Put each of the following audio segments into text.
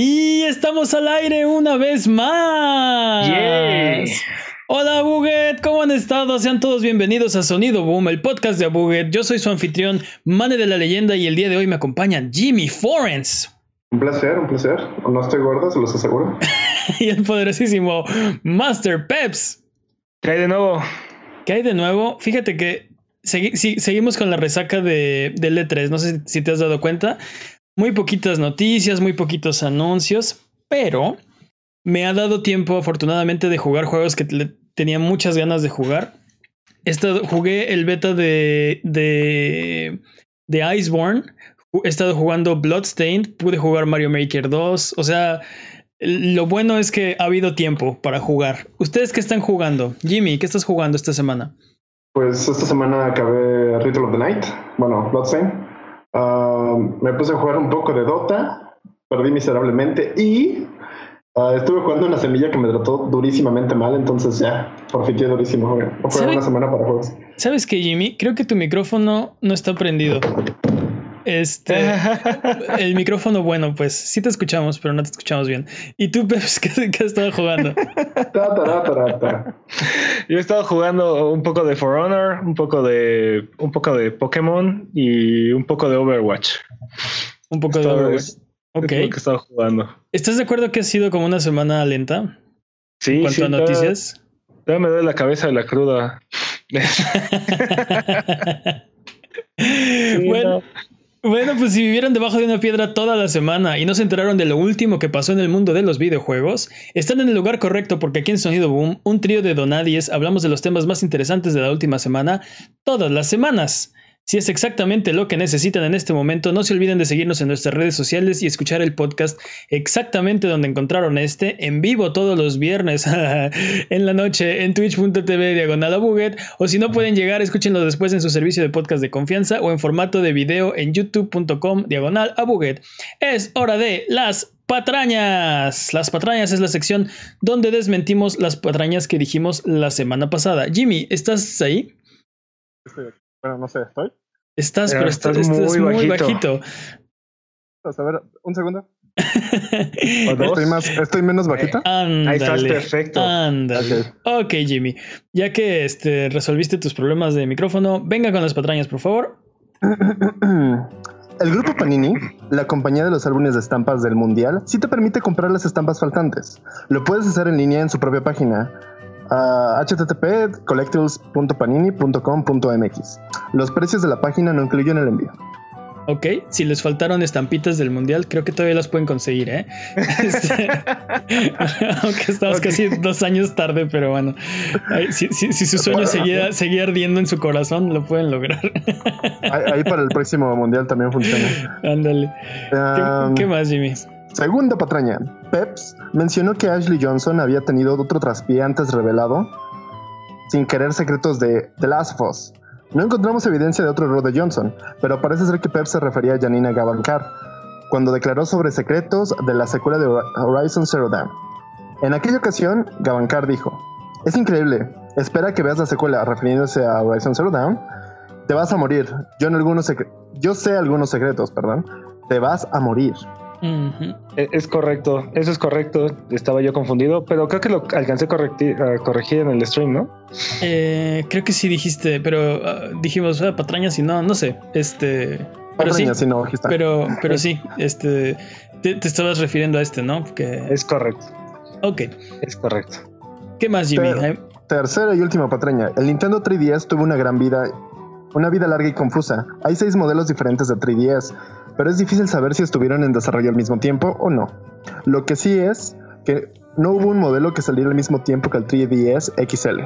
Y estamos al aire una vez más. Hola Buget, ¿cómo han estado? Sean todos bienvenidos a Sonido Boom, el podcast de Buget. Yo soy su anfitrión, Mane de la Leyenda, y el día de hoy me acompaña Jimmy Forens. Un placer, un placer. No estoy gordo, se los aseguro. y el poderosísimo Master Peps. ¿Qué hay de nuevo? ¿Qué hay de nuevo? Fíjate que seguimos con la resaca de, de E3. No sé si te has dado cuenta. Muy poquitas noticias, muy poquitos anuncios, pero me ha dado tiempo afortunadamente de jugar juegos que tenía muchas ganas de jugar. Estado, jugué el beta de, de, de Iceborne, he estado jugando Bloodstained, pude jugar Mario Maker 2, o sea, lo bueno es que ha habido tiempo para jugar. ¿Ustedes qué están jugando? Jimmy, ¿qué estás jugando esta semana? Pues esta semana acabé Ritual of the Night, bueno, Bloodstained. Me puse a jugar un poco de Dota, perdí miserablemente y ah, estuve jugando una semilla que me trató durísimamente mal, entonces ya, forfité durísimo. Fue una semana para juegos. ¿Sabes qué, Jimmy? Creo que tu micrófono no está prendido. Este, el micrófono, bueno, pues sí te escuchamos, pero no te escuchamos bien. ¿Y tú, Peps, qué, has estado jugando? Yo he estado jugando un poco de For Honor, un poco de, un poco de Pokémon y un poco de Overwatch. Un poco de Overwatch. Ok. que he estado jugando. ¿Estás de acuerdo que ha sido como una semana lenta? Sí. En cuanto a noticias. Ya me duele la cabeza de la cruda. bueno, bueno, pues si vivieron debajo de una piedra toda la semana y no se enteraron de lo último que pasó en el mundo de los videojuegos, están en el lugar correcto porque aquí en Sonido Boom, un trío de donadies, hablamos de los temas más interesantes de la última semana, todas las semanas. Si es exactamente lo que necesitan en este momento, no se olviden de seguirnos en nuestras redes sociales y escuchar el podcast exactamente donde encontraron este, en vivo todos los viernes en la noche en twitch.tv diagonal o si no pueden llegar, escúchenlo después en su servicio de podcast de confianza o en formato de video en youtube.com diagonal. Es hora de las patrañas. Las patrañas es la sección donde desmentimos las patrañas que dijimos la semana pasada. Jimmy, ¿estás ahí? Bueno, no sé, ¿estoy? Estás, pero, estás, muy, bajito. A ver, un segundo. ¿Estoy, más, ¿Estoy menos bajita? Ahí estás perfecto. Ándale. Ok, Jimmy. Ya que este, resolviste tus problemas de micrófono, venga con las patrañas, por favor. El grupo Panini, la compañía de los álbumes de estampas del Mundial, sí te permite comprar las estampas faltantes. Lo puedes hacer en línea en su propia página a http collectibles.panini.com.mx. Los precios de la página no incluyen el envío. Ok, si les faltaron estampitas del mundial, creo que todavía las pueden conseguir, ¿eh? Este, aunque estamos casi dos años tarde, pero bueno, si, su sueño seguía, seguía, ardiendo en su corazón, lo pueden lograr. ahí, para el próximo mundial también funciona. Ándale. ¿Qué, más, Jimmy? Segunda patraña. Peps mencionó que Ashley Johnson había tenido otro traspié antes revelado sin querer secretos de The Last of Us. No encontramos evidencia de otro error de Johnson, pero parece ser que Peps se refería a Janina Gavankar cuando declaró sobre secretos de la secuela de Horizon Zero Dawn. En aquella ocasión, Gavankar dijo: Es increíble, espera que veas la secuela refiriéndose a Horizon Zero Dawn. Te vas a morir. Yo, en algunos yo sé algunos secretos, perdón. Te vas a morir. E, es correcto, eso es correcto. Estaba yo confundido, pero creo que lo alcancé a corregir, en el stream, ¿no? Eh, creo que sí dijiste, pero ah, dijimos ah, patrañas y no, no sé. Este. Pero sí, no, pero, pero sí, este, te, estabas refiriendo a este, ¿no? Que... Es correcto. Ok. Es correcto. ¿Qué más, Jimmy? tercera y última patraña. El Nintendo 3DS tuvo una gran vida, una vida larga y confusa. Hay seis modelos diferentes de 3DS pero es difícil saber si estuvieron en desarrollo al mismo tiempo o no. Lo que sí es que no hubo un modelo que saliera al mismo tiempo que el 3DS XL.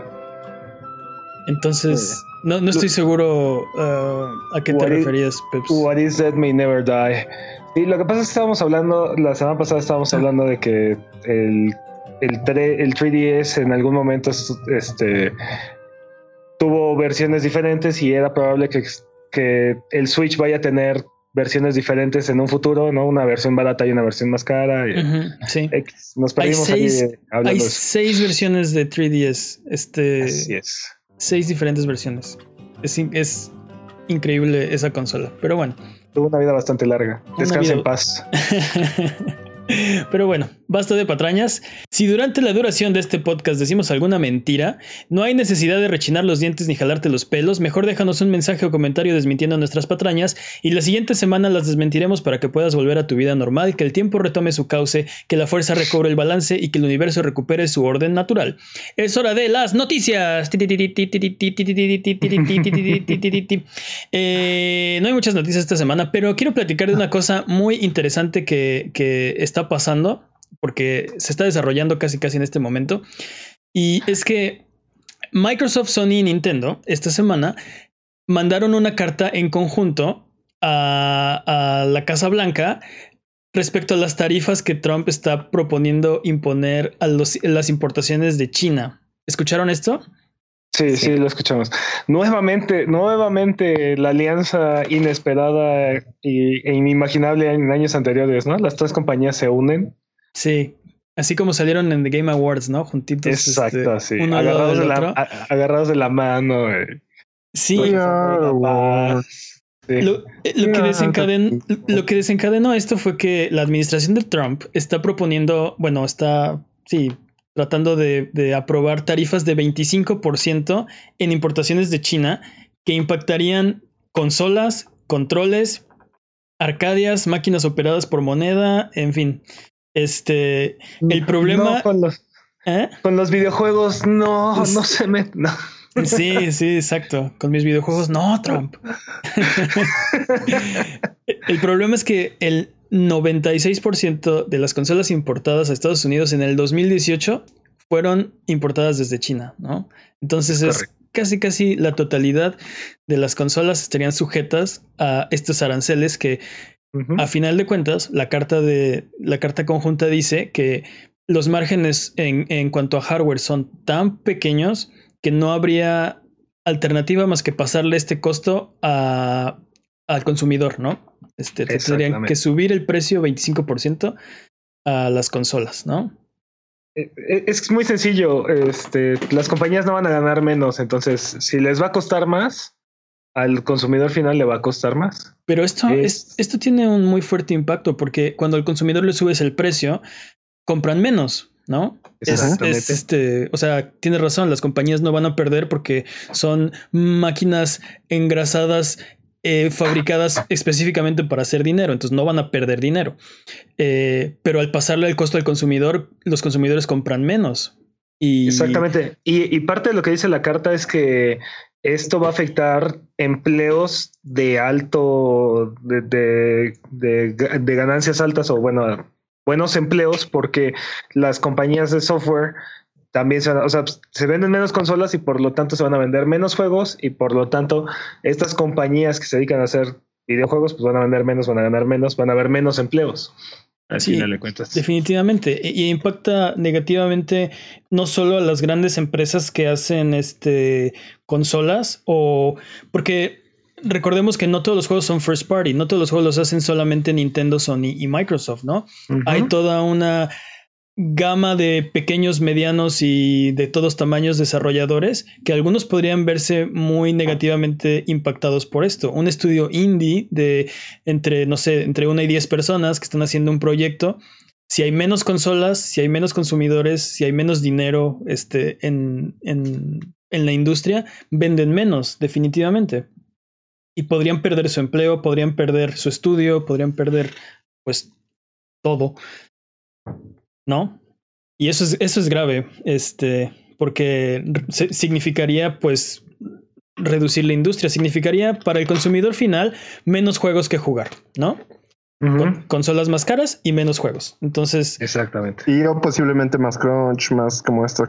Entonces, no, estoy seguro uh, a qué te referías, Peps. What is that may never die. Y lo que pasa es que estábamos hablando, la semana pasada estábamos hablando de que el, el, el 3DS en algún momento este, tuvo versiones diferentes y era probable que, que el Switch vaya a tener versiones diferentes en un futuro, ¿no? Una versión barata y una versión más cara. sí. Nos perdimos hay seis, Hay seis versiones de 3DS. Este, Así es. Seis diferentes versiones. Es, es increíble esa consola. Pero bueno. Tuvo una vida bastante larga. Descansa en paz. Pero bueno, basta de patrañas. Si durante la duración de este podcast decimos alguna mentira, no hay necesidad de rechinar los dientes ni jalarte los pelos. Mejor déjanos un mensaje o comentario desmintiendo nuestras patrañas y la siguiente semana las desmentiremos para que puedas volver a tu vida normal, que el tiempo retome su cauce, que la fuerza recobre el balance y que el universo recupere su orden natural. Es hora de las noticias. Eh, no hay muchas noticias esta semana, pero quiero platicar de una cosa muy interesante que, que está pasando, porque se está desarrollando casi casi en este momento. Y es que Microsoft, Sony y Nintendo esta semana mandaron una carta en conjunto a, la Casa Blanca respecto a las tarifas que Trump está proponiendo imponer a los, las importaciones de China. ¿Escucharon esto? Sí, sí, lo escuchamos. Nuevamente, nuevamente la alianza inesperada y, e inimaginable en años anteriores, ¿no? Las tres compañías se unen. Sí, así como salieron en The Game Awards, ¿no? Juntitos. Exacto, sí. Agarrados de, la, agarrados de, la, mano. Sí. Lo, que desencadenó, lo que desencadenó esto fue que la administración de Trump está proponiendo, bueno, está, sí, tratando de, aprobar tarifas de 25% en importaciones de China que impactarían consolas, controles, arcadias, máquinas operadas por moneda, en fin. Este, el problema... con, los, ¿Eh? con los videojuegos, no, no se me... Sí, sí, exacto. Con mis videojuegos, no, Trump. el problema es que el 96% de las consolas importadas a Estados Unidos en el 2018 fueron importadas desde China, ¿no? Entonces es casi casi la totalidad de las consolas estarían sujetas a estos aranceles que a final de cuentas la carta de la carta conjunta dice que los márgenes en, en cuanto a hardware son tan pequeños que no habría alternativa más que pasarle este costo a, al consumidor, ¿no? Este, tendrían que subir el precio 25% a las consolas, ¿no? Eh, eh, es muy sencillo. Este, las compañías no van a ganar menos, entonces si les va a costar más, al consumidor final le va a costar más. Pero esto, es... esto tiene un muy fuerte impacto porque cuando al consumidor le subes el precio, compran menos, ¿no? Exactamente. este, o sea, tienes razón, las compañías no van a perder porque son máquinas engrasadas eh, fabricadas específicamente para hacer dinero, entonces no van a perder dinero. Eh, pero al pasarle el costo al consumidor, los consumidores compran menos. Y... Exactamente. Y, parte de lo que dice la carta es que esto va a afectar empleos de alto, de, de ganancias altas o bueno, buenos empleos porque las compañías de software también se, o sea, se venden menos consolas y por lo tanto se van a vender menos juegos y por lo tanto estas compañías que se dedican a hacer videojuegos pues van a vender menos, van a ganar menos, van a haber menos empleos. Así sí, le cuentas. Definitivamente. Y impacta negativamente no solo a las grandes empresas que hacen este consolas o porque recordemos que no todos los juegos son first party, no todos los juegos los hacen solamente Nintendo, Sony y Microsoft, ¿no? Hay toda una gama de pequeños, medianos y de todos tamaños desarrolladores que algunos podrían verse muy negativamente impactados por esto. Un estudio indie de entre, no sé, entre una y diez personas que están haciendo un proyecto. Si hay menos consolas, si hay menos consumidores, si hay menos dinero este, en, en, en la industria, venden menos, definitivamente. Y podrían perder su empleo, podrían perder su estudio, podrían perder pues todo. ¿No? Y eso es, eso es grave, este, porque significaría, pues, reducir la industria, significaría para el consumidor final menos juegos que jugar, ¿no? consolas más caras y menos juegos. Entonces. Exactamente. Y posiblemente más crunch, más como esta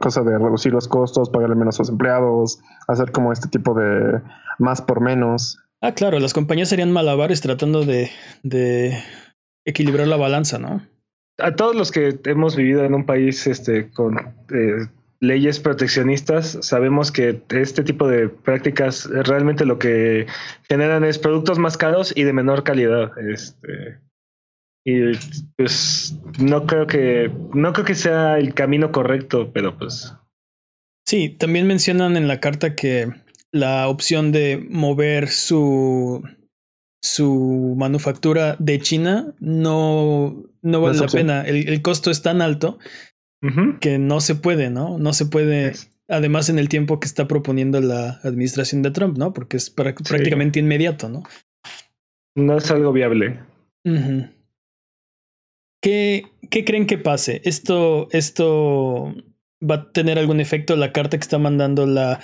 cosa de reducir los costos, pagarle menos a los empleados, hacer como este tipo de más por menos. Ah, claro, las compañías serían malabares tratando de, de equilibrar la balanza, ¿no? A todos los que hemos vivido en un país este, con eh, leyes proteccionistas, sabemos que este tipo de prácticas realmente lo que generan es productos más caros y de menor calidad. Este, y pues no creo que no creo que sea el camino correcto, pero pues. Sí, también mencionan en la carta que la opción de mover su su manufactura de China no, no vale la pena. El, el costo es tan alto que no se puede, ¿no? No se puede, además en el tiempo que está proponiendo la administración de Trump, ¿no? Porque es prácticamente inmediato, ¿no? No es algo viable. ¿Qué, ¿Qué creen que pase? ¿Esto, ¿Esto va a tener algún efecto la carta que está mandando la,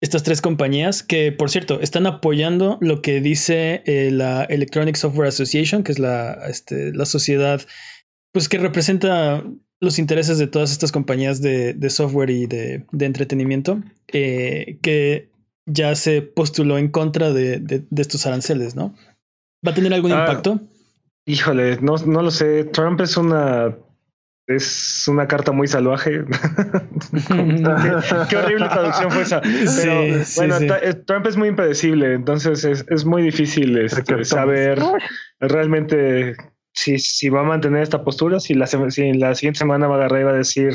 estas tres compañías? Que, por cierto, están apoyando lo que dice eh, la Electronic Software Association, que es la, este, la sociedad pues, que representa los intereses de todas estas compañías de, de software y de, de entretenimiento, eh, que ya se postuló en contra de, de- de estos aranceles, ¿no? ¿Va a tener algún Ah, impacto? Híjole, no, no lo sé. Trump es una es una carta muy salvaje. Qué horrible traducción fue esa. Pero Sí, sí, bueno, sí. eh, Trump es muy impredecible, entonces es, es muy difícil este, saber realmente si, si va a mantener esta postura, si la, si en la siguiente semana va a agarrar y va a decir,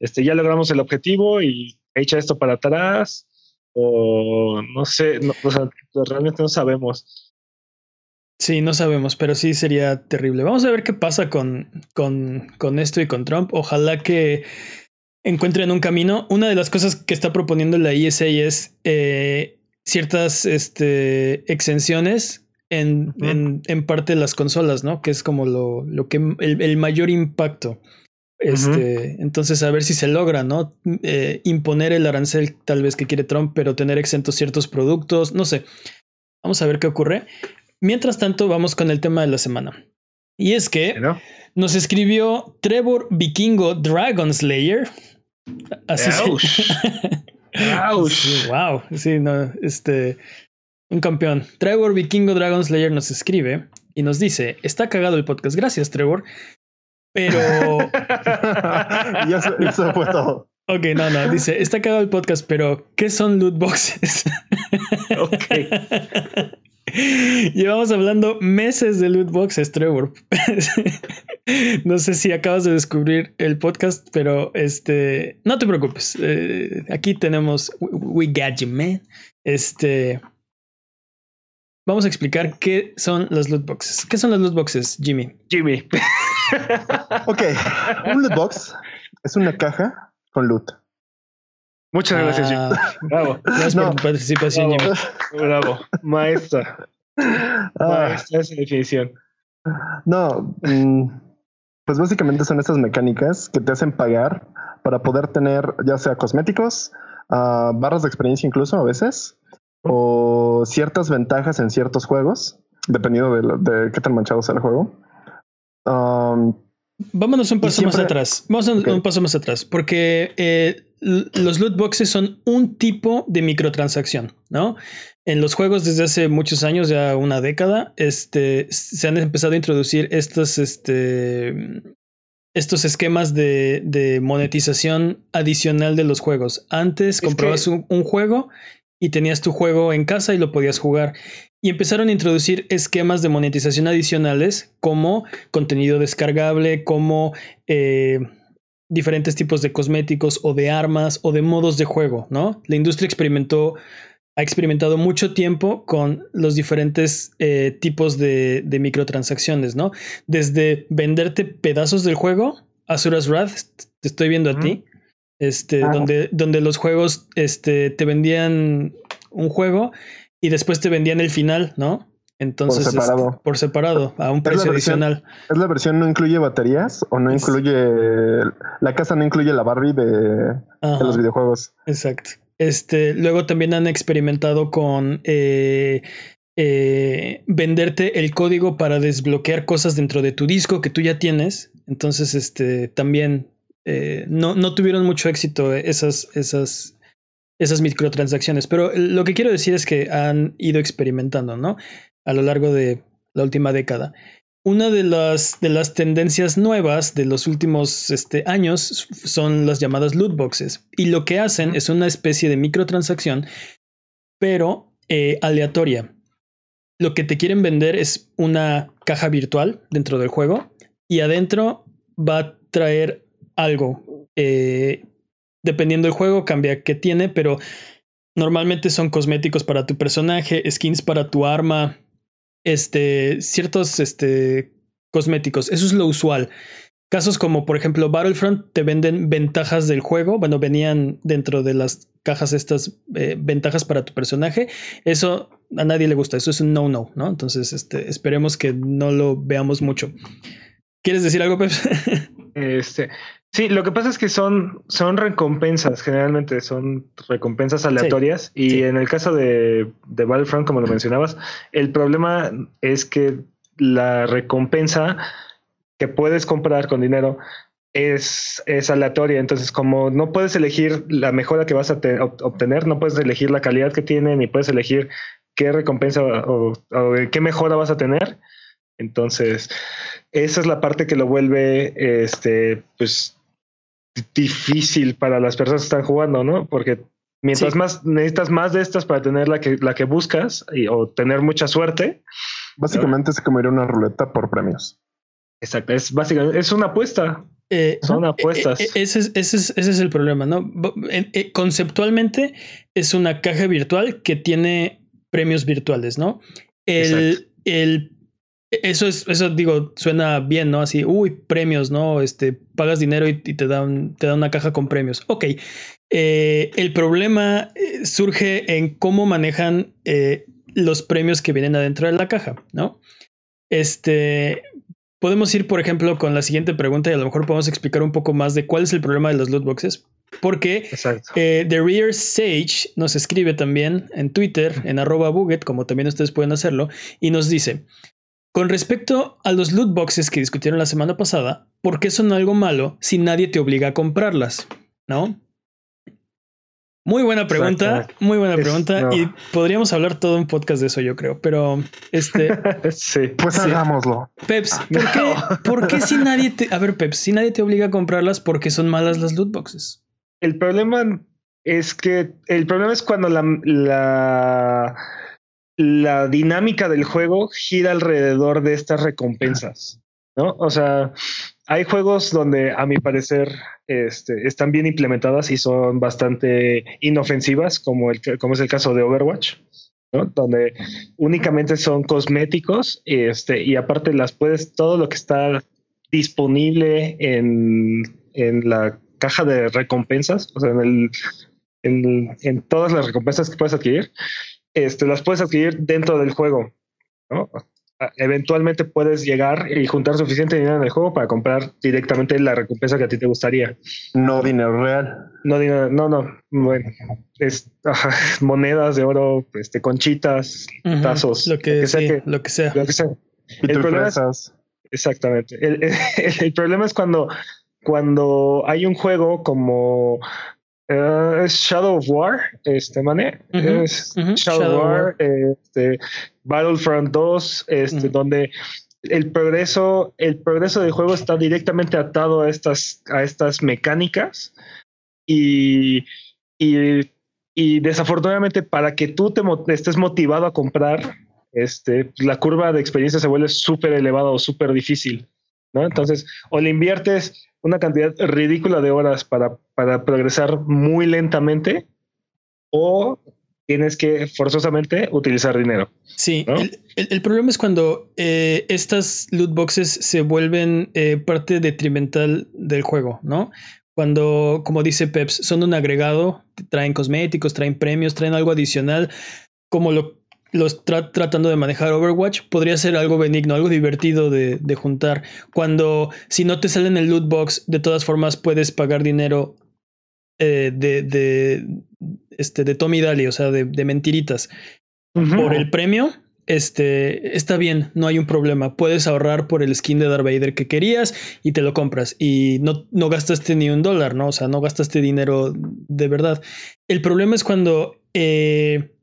este, ya logramos el objetivo y echa esto para atrás, o no sé, no, o sea, realmente no sabemos. Sí, no sabemos, pero sí sería terrible. Vamos a ver qué pasa con, con, con esto y con Trump. Ojalá que encuentren un camino. Una de las cosas que está proponiendo la ISA es eh, ciertas este, exenciones en, en, en parte de las consolas, ¿no? Que es como lo, lo que el, el mayor impacto. Este, Entonces, a ver si se logra, ¿no? Eh, imponer el arancel tal vez que quiere Trump, pero tener exentos ciertos productos, no sé. Vamos a ver qué ocurre. Mientras tanto, vamos con el tema de la semana. Y es que ¿no? nos escribió Trevor Vikingo Dragon Slayer. Así se- wow, sí, no, este, un campeón. Trevor Vikingo Dragon Slayer nos escribe y nos dice: Está cagado el podcast. Gracias, Trevor. Pero, y eso, eso fue todo. ok, no, no, dice: Está cagado el podcast, pero ¿qué son loot boxes? Ok. Llevamos hablando meses de loot boxes, Trevor. no sé si acabas de descubrir el podcast, pero este, no te preocupes. eh, aquí tenemos We Got You, man. Este, vamos a explicar qué son las loot boxes. ¿Qué son las loot boxes, Jimmy? Jimmy. Ok, un loot box es una caja con loot. Muchas gracias, Jimmy. Ah, Bravo. gracias No. por tu participación, Bravo. Jimmy. Bravo. Maestra. Ah, Maestra esa definición. no, mm, pues básicamente son estas mecánicas que te hacen pagar para poder tener ya sea cosméticos, ah, barras de experiencia incluso a veces, o ciertas ventajas en ciertos juegos, dependiendo de, lo- de qué tan manchado sea el juego. Um, Vámonos un paso más atrás. Vamos a un, paso más atrás. Porque eh, los loot boxes son un tipo de microtransacción, ¿no? En los juegos desde hace muchos años, ya una década, este, se han empezado a introducir estos, este, estos esquemas de, de monetización adicional de los juegos. Antes comprabas un, un juego y tenías tu juego en casa y lo podías jugar. Y empezaron a introducir esquemas de monetización adicionales como contenido descargable, como eh, diferentes tipos de cosméticos o de armas o de modos de juego, ¿no? La industria experimentó, ha experimentado mucho tiempo con los diferentes eh, tipos de, de microtransacciones, ¿no? Desde venderte pedazos del juego, Asura's Wrath, te estoy viendo a ti, este, donde, donde los juegos este, te vendían un juego y después te vendían el final, ¿no? Entonces, este, separado. por separado, a un Es la precio versión- adicional. ¿Es la versión no incluye baterías o no Es- incluye la casa no incluye la Barbie de, de los videojuegos? Exacto. Este, luego también han experimentado con eh, eh, venderte el código para desbloquear cosas dentro de tu disco que tú ya tienes. Entonces, este, también eh, no, no tuvieron mucho éxito esas, esas, esas microtransacciones. Pero lo que quiero decir es que han ido experimentando, ¿no? A lo largo de la última década. Una de las, de las tendencias nuevas de los últimos este, años son las llamadas loot boxes. Y lo que hacen es una especie de microtransacción, pero eh, aleatoria. Lo que te quieren vender es una caja virtual dentro del juego y adentro va a traer algo. Eh, dependiendo del juego, cambia qué tiene, pero normalmente son cosméticos para tu personaje, skins para tu arma, este, ciertos este, cosméticos. Eso es lo usual. Casos como, por ejemplo, Battlefront te venden ventajas del juego. Bueno, venían dentro de las cajas estas eh, ventajas para tu personaje. Eso a nadie le gusta. Eso es un no-no, ¿no? Entonces, este, esperemos que no lo veamos mucho. ¿Quieres decir algo, Pep? este, sí, lo que pasa es que son, son recompensas, generalmente son recompensas aleatorias. y en el caso de, de Battlefront, como lo mencionabas, el problema es que la recompensa que puedes comprar con dinero es, es aleatoria. Entonces, como no puedes elegir la mejora que vas a obtener, no puedes elegir la calidad que tiene, ni puedes elegir qué recompensa o, qué mejora vas a tener. Entonces, esa es la parte que lo vuelve este, pues, difícil para las personas que están jugando, ¿no? Porque mientras más necesitas más de estas para tener la que, la que buscas y, o tener mucha suerte. Básicamente se comería una ruleta por premios. Exacto, es básicamente, es una apuesta. Eh, Son apuestas. Eh, eh, ese, es, ese, es, ese, es, el problema, ¿no? conceptualmente es una caja virtual que tiene premios virtuales, ¿no? El, el, eso es, eso digo, suena bien, ¿no? Así, uy, premios, ¿no? Este, pagas dinero y, te, dan, te dan una caja con premios. Ok. el problema surge en cómo manejan los premios que vienen adentro de la caja, ¿no? Este, Podemos ir, por ejemplo, con la siguiente pregunta y a lo mejor podemos explicar un poco más de cuál es el problema de los loot boxes. Porque eh, The Rear Sage nos escribe también en Twitter, en arroba buget, como también ustedes pueden hacerlo, y nos dice, con respecto a los loot boxes que discutieron la semana pasada, ¿por qué son algo malo si nadie te obliga a comprarlas? ¿No? Muy buena pregunta, muy buena pregunta. Y podríamos hablar todo un podcast de eso, yo creo. Pero este. sí. Pues hagámoslo. Peps, ah, ¿por, qué, si nadie te. A ver, Peps, si nadie te obliga a comprarlas, ¿por qué son malas las loot boxes? El problema es que. El problema es cuando la, la, la dinámica del juego gira alrededor de estas recompensas. ¿No? O sea, hay juegos donde, a mi parecer, este, están bien implementadas y son bastante inofensivas, como, el, como es el caso de Overwatch, donde únicamente son cosméticos este, y aparte las puedes, todo lo que está disponible en, en la caja de recompensas, o sea, en, el, en, en todas las recompensas que puedes adquirir, este, las puedes adquirir dentro del juego. ¿no? eventualmente puedes llegar y juntar suficiente dinero en el juego para comprar directamente la recompensa que a ti te gustaría. No dinero real. No dinero, no, no. Bueno, es monedas de oro, este, conchitas, tazos, lo que, sea, lo que sea. El problema es, exactamente. El, problema es cuando, cuando hay un juego como eh, es Shadow of War, este, mané. es Shadow, of War, este, Battlefront 2, este, donde el progreso, el progreso del juego está directamente atado a estas, a estas mecánicas y, y, desafortunadamente para que tú te estés motivado a comprar, este, la curva de experiencia se vuelve súper elevada o súper difícil. ¿no? Entonces, o le inviertes una cantidad ridícula de horas para, para progresar muy lentamente o tienes que forzosamente utilizar dinero. Sí, el, problema es cuando eh, estas loot boxes se vuelven eh, parte detrimental del juego, ¿no? Cuando, como dice Peps, son un agregado, traen cosméticos, traen premios, traen algo adicional, como lo los tratando de manejar Overwatch, podría ser algo benigno, algo divertido de, de, juntar. Cuando si no te sale en el loot box, de todas formas puedes pagar dinero eh, de, de, este, de Tommy Daly, o sea, de, de mentiritas. Por el premio, este, está bien, no hay un problema. Puedes ahorrar por el skin de Darth Vader que querías y te lo compras. Y no, no gastaste ni un dólar, ¿no? O sea, no gastaste dinero de verdad. El problema es cuando... Eh,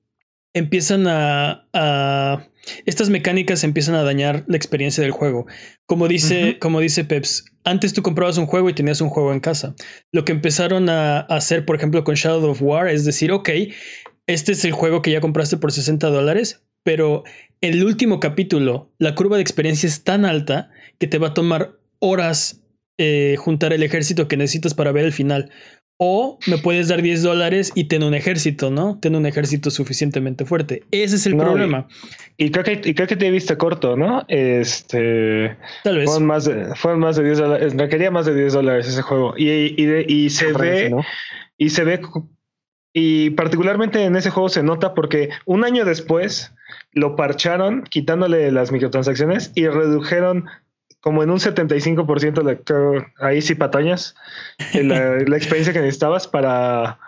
empiezan a, estas mecánicas empiezan a dañar la experiencia del juego. Como dice, como dice Peps, antes tú comprabas un juego y tenías un juego en casa. Lo que empezaron a, hacer, por ejemplo, con Shadow of War es decir, ok, este es el juego que ya compraste por 60 dólares, pero el último capítulo, la curva de experiencia es tan alta que te va a tomar horas eh, juntar el ejército que necesitas para ver el final. O me puedes dar 10 dólares y tener un ejército, ¿no? Tener un ejército suficientemente fuerte. Ese es el No, problema. Y creo que, y creo que te viste corto, ¿no? Este. Tal vez. Fueron más de, fueron más de 10 dólares. Requería más de 10 dólares ese juego. Y, y, de- y se ve. ¿no? Y se ve. Y particularmente en ese juego se nota porque un año después lo parcharon quitándole las microtransacciones y redujeron como en un 75% la, creo, ahí sí patañas la, la experiencia que necesitabas para,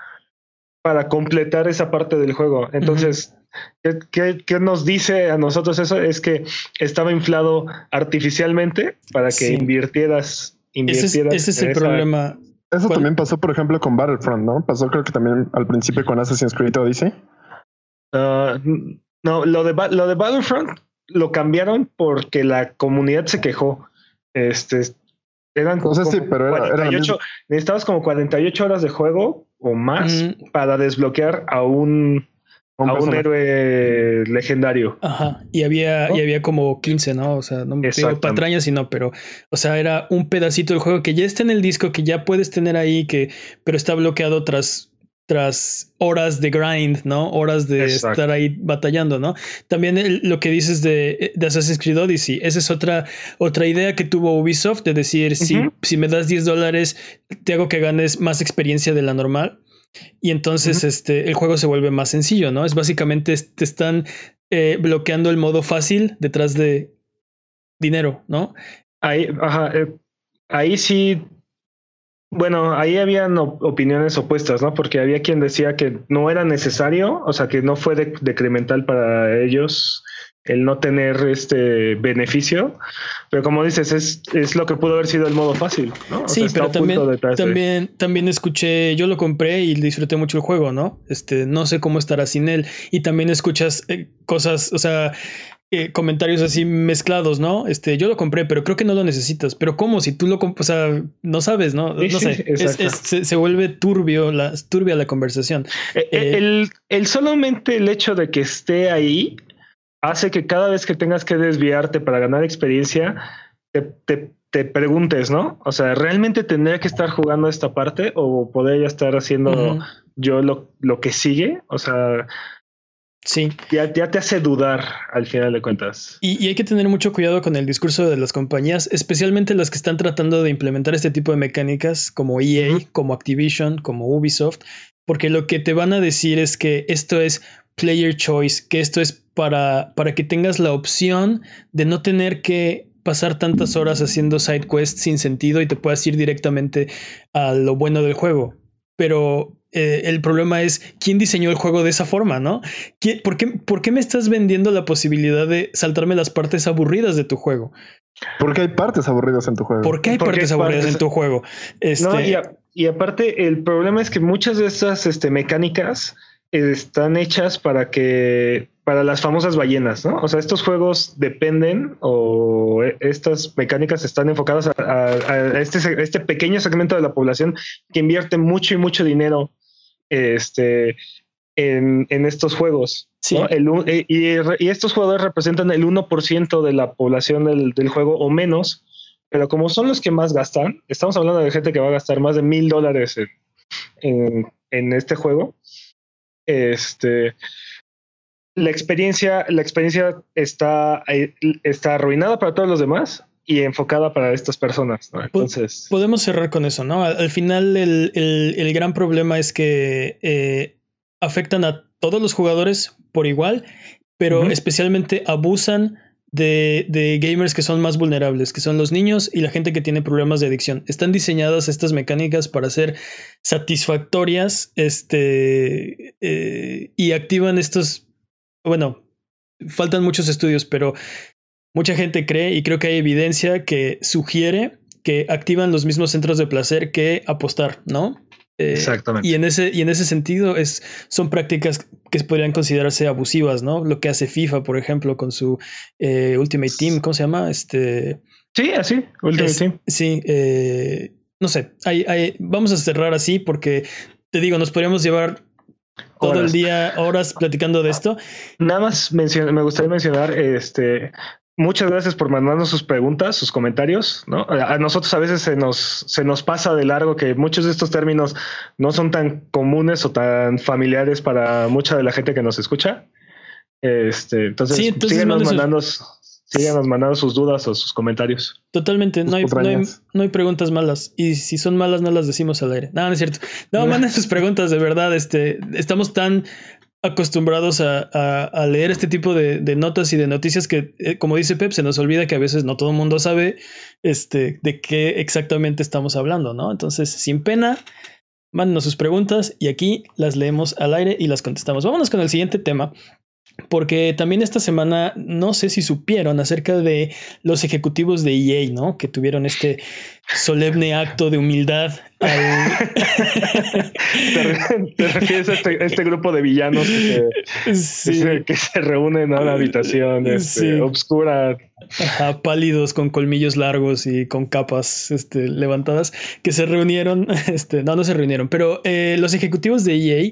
para completar esa parte del juego. Entonces, ¿qué, qué, qué nos dice a nosotros eso? Es que estaba inflado artificialmente para que Sí. invirtieras. ese es, invirtieras ese es el esa- problema. Eso ¿Cuál? también pasó, por ejemplo, con Battlefront, ¿no? Pasó creo que también al principio con Assassin's Creed Odyssey. Ah, no, lo de, lo de Battlefront lo cambiaron porque la comunidad se quejó. Este, eran O sea, sí, como pero era- era la 48 necesitabas como 48 horas de juego o más Mm. para desbloquear a un, Un a un héroe legendario. Ajá. Y había, ¿No? y había como 15, ¿no? O sea, no me digo patrañas y no, pero, o sea, era un pedacito del juego que ya está en el disco, que ya puedes tener ahí, que, pero está bloqueado tras, tras horas de grind, ¿no? Horas de Exacto. estar ahí batallando, ¿no? También el- lo que dices de, de Assassin's Creed Odyssey, esa es otra, otra idea que tuvo Ubisoft de decir, si, si me das 10 dólares, te hago que ganes más experiencia de la normal. Y entonces este, el juego se vuelve más sencillo, ¿no? Es básicamente te están eh, bloqueando el modo fácil detrás de dinero, ¿no? Ahí, ajá, eh, ahí sí. Bueno, ahí habían op- opiniones opuestas, ¿no? Porque había quien decía que no era necesario, o sea, que no fue de- decremental para ellos el no tener este beneficio. Pero como dices, es, es lo que pudo haber sido el modo fácil, ¿no? O sí, sea, pero también, también, también escuché, yo lo compré y disfruté mucho el juego, ¿no? Este, no sé cómo estará sin él. Y también escuchas eh, cosas, o sea, eh, comentarios así mezclados, ¿no? Este, yo lo compré, pero creo que no lo necesitas. Pero ¿cómo? Si tú lo comp- o sea, no sabes, ¿no? No sé. Es- exacto. es- se, se vuelve turbio la, turbia la conversación. Eh, Eh, el, el solamente el hecho de que esté ahí hace que cada vez que tengas que desviarte para ganar experiencia, te, te- te preguntes, ¿no? O sea, ¿realmente tendría que estar jugando esta parte o podría ya estar haciendo yo lo, lo que sigue? O sea, Sí. ya, ya te hace dudar al final de cuentas. Y, y hay que tener mucho cuidado con el discurso de las compañías, especialmente las que están tratando de implementar este tipo de mecánicas como EA, como Activision, como Ubisoft, porque lo que te van a decir es que esto es player choice, que esto es para, para que tengas la opción de no tener que pasar tantas horas haciendo side quests sin sentido y te puedas ir directamente a lo bueno del juego. Pero eh, el problema es quién diseñó el juego de esa forma, ¿no? ¿Qué- por, qué, por qué me estás vendiendo la posibilidad de saltarme las partes aburridas de tu juego? Porque hay partes aburridas en tu juego. ¿Por qué hay Porque partes hay aburridas partes- en tu juego? Este, No, y, a- y aparte, el problema es que muchas de estas este, mecánicas están hechas para que para las famosas ballenas, ¿no? O sea, estos juegos dependen o e- estas mecánicas están enfocadas a, a- a este, este pequeño segmento de la población que invierte mucho y mucho dinero este, en, en estos juegos. Sí. ¿no? El y, y estos jugadores representan el 1% de la población del, del juego o menos, pero como son los que más gastan, estamos hablando de gente que va a gastar más de mil dólares en, en- en este juego. Este, la experiencia, la experiencia está, está arruinada para todos los demás y enfocada para estas personas. ¿no? Entonces, Podemos cerrar con eso, ¿no? Al, al final el, el- el gran problema es que eh, afectan a todos los jugadores por igual, pero especialmente abusan de, de gamers que son más vulnerables, que son los niños y la gente que tiene problemas de adicción. Están diseñadas estas mecánicas para ser satisfactorias este, eh, y activan estos, bueno, faltan muchos estudios, pero mucha gente cree y creo que hay evidencia que sugiere que activan los mismos centros de placer que apostar, ¿no? Eh, Exactamente. Y en ese, y en ese sentido es, son prácticas que podrían considerarse abusivas, ¿no? Lo que hace FIFA, por ejemplo, con su eh, Ultimate Team, ¿cómo se llama? Este, sí, así, Ultimate es- Team. Sí, eh, no sé, hay, hay- vamos a cerrar así porque te digo, nos podríamos llevar todo el día, horas platicando de esto. Nada más me gustaría mencionar, este, muchas gracias por mandarnos sus preguntas, sus comentarios, ¿no? A nosotros a veces se nos, se nos pasa de largo que muchos de estos términos no son tan comunes o tan familiares para mucha de la gente que nos escucha. Este, entonces, Sí, entonces síganos, manden sus- mandando, síganos mandando sus dudas o sus comentarios. Totalmente, no hay, no, hay, no hay preguntas malas. Y si son malas, no las decimos al aire. No, no es cierto. No, manden sus preguntas, de verdad. Este, estamos tan acostumbrados a, a- leer este tipo de, de notas y de noticias que, eh, como dice Pep, se nos olvida que a veces no todo el mundo sabe este, de qué exactamente estamos hablando, ¿no? Entonces, sin pena, mándenos sus preguntas y aquí las leemos al aire y las contestamos. Vámonos con el siguiente tema. Porque también esta semana no sé si supieron acerca de los ejecutivos de EA, ¿no? Que tuvieron este solemne acto de humildad al... ¿Te, re- te refieres a este, a este grupo de villanos que se, que Sí, se- que se reúnen a una habitación este, Sí. obscura? ajá, pálidos con colmillos largos y con capas este, levantadas que se reunieron, este, no, no se reunieron, pero eh, los ejecutivos de EA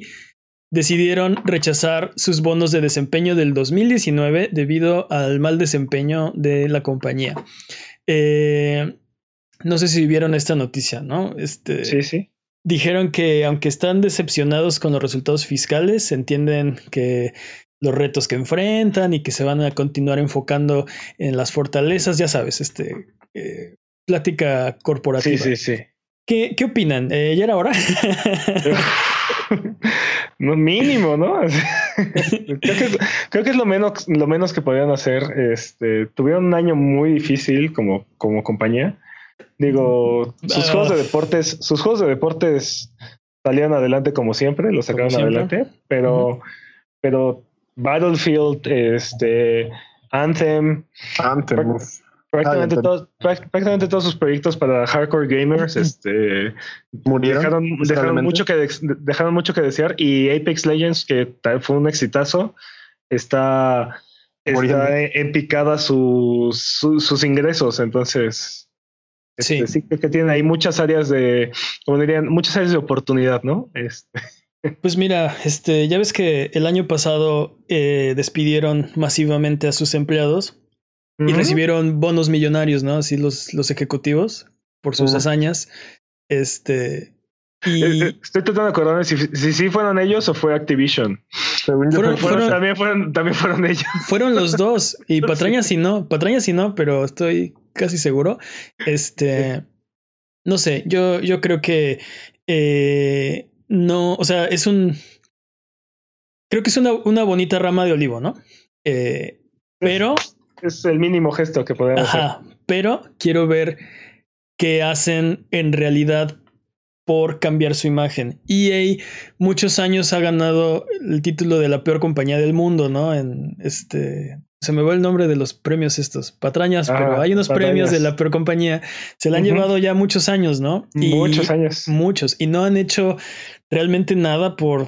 decidieron rechazar sus bonos de desempeño del 2019 debido al mal desempeño de la compañía. Eh, no sé si vieron esta noticia, ¿no? Este, Sí, sí. Dijeron que aunque están decepcionados con los resultados fiscales, entienden que los retos que enfrentan y que se van a continuar enfocando en las fortalezas, ya sabes, este eh, plática corporativa. Sí, sí, sí. ¿Qué, qué opinan? Eh, ¿Ya era hora? No, mínimo, ¿no? creo, que es, creo que es lo menos, lo menos que podían hacer. Este, tuvieron un año muy difícil como, como compañía. Digo, sus Ah. juegos de deportes, sus juegos de deportes salían adelante como siempre, los sacaron siempre. adelante, pero, pero Battlefield, este, Anthem, Anthem. Prácticamente, todos, práct- prácticamente todos sus proyectos para hardcore gamers, este, murieron. dejaron, mucho que de- dejaron mucho que desear y Apex Legends que fue un exitazo está está en, picada sus, sus sus ingresos entonces Sí. este, sí. creo que tienen ahí muchas áreas de como dirían muchas áreas de oportunidad no este, Pues mira, este, ya ves que el año pasado eh, despidieron masivamente a sus empleados y recibieron bonos millonarios, ¿no? Así los, los ejecutivos por sus hazañas. Este. Eh, Y eh, estoy tratando de acordarme si, si sí fueron ellos o fue Activision Fueron- fue- Fueron- fueron- también fueron también fueron ellos fueron los dos. Y patrañas y no. Patrañas y no, pero estoy casi seguro. Este. No sé, yo, yo creo que eh, no, o sea, es un. Creo que es una, una bonita rama de olivo, ¿no? Eh, pero es el mínimo gesto que podemos hacer Ajá, pero quiero ver qué hacen en realidad por cambiar su imagen. EA muchos años ha ganado el título de la peor compañía del mundo, ¿no? En este se me va el nombre de los premios estos, patrañas, Ah, pero hay unos premios de la peor compañía. Se la han llevado ya muchos años, ¿no? Y- muchos años Muchos. Y no han hecho realmente nada por,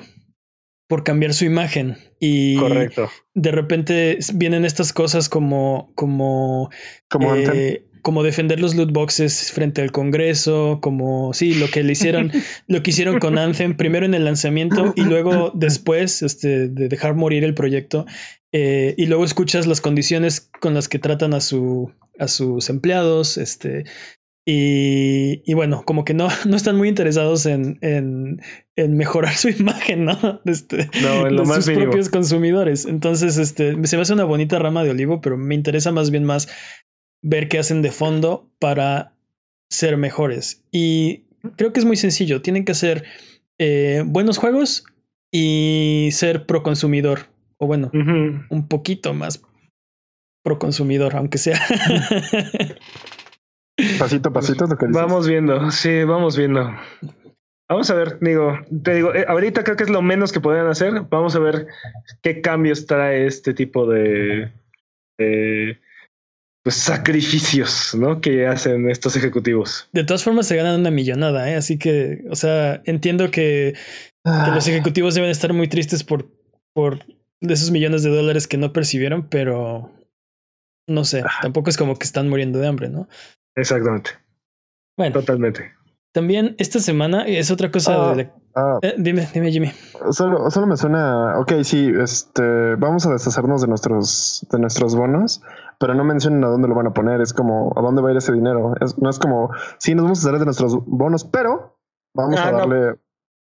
por cambiar su imagen. Y correcto de repente vienen estas cosas como, como, como eh, como defender los loot boxes frente al Congreso, como sí, lo que le hicieron, lo que hicieron con Anthem, primero en el lanzamiento y luego después este, de dejar morir el proyecto. eh, y luego escuchas las condiciones con las que tratan a su a sus empleados. Este. Y, y bueno, como que no, no están muy interesados en, en, en mejorar su imagen, ¿no? Este, No, en lo de más sus mínimo. propios consumidores. Entonces, este, se me hace una bonita rama de olivo, pero me interesa más bien más ver qué hacen de fondo para ser mejores. Y creo que es muy sencillo. Tienen que hacer eh, buenos juegos y ser pro consumidor. O bueno, un poquito más pro consumidor, aunque sea. Pasito a pasito, lo que dices. Vamos viendo, sí, vamos viendo. Vamos a ver, digo, te digo, eh, ahorita creo que es lo menos que podrían hacer. Vamos a ver qué cambios trae este tipo de, de, pues, sacrificios, ¿no? Que hacen estos ejecutivos. de todas formas, se ganan una millonada, ¿eh? Así que, o sea, entiendo que, que Ah, los ejecutivos deben estar muy tristes por, por de esos millones de dólares que no percibieron, pero no sé, tampoco es como que están muriendo de hambre, ¿no? Exactamente, Bueno, totalmente. también esta semana es otra cosa Ah. de la- ah, eh, dime, dime, Jimmy. solo, solo me suena. Ok, sí, este, vamos a deshacernos de nuestros, de nuestros bonos. pero no mencionan a dónde lo van a poner. Es como, ¿a dónde va a ir ese dinero? no es como, sí, nos vamos a hacer de nuestros bonos, pero vamos ah, a darle,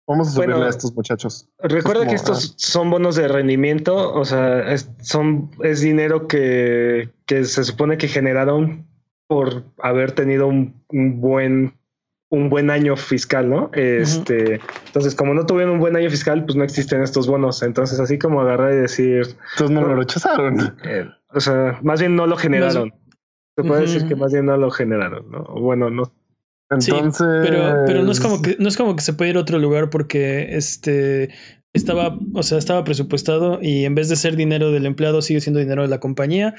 vamos a subirle a estos muchachos. Recuerda que estos ah. son bonos de rendimiento, o sea, es, son, es dinero que, que se supone que generaron por haber tenido un, buen un buen año fiscal, ¿no? Este, entonces, como no tuvieron un buen año fiscal, pues no existen estos bonos. Entonces, así como agarrar y decir. Entonces no lo rechazaron. Eh, o sea, más bien no lo generaron. Se puede decir que más bien no lo generaron, ¿no? Bueno, no. Entonces. pero, pero no es como que, no es como que se puede ir a otro lugar porque este estaba, o sea, estaba presupuestado y en vez de ser dinero del empleado, sigue siendo dinero de la compañía.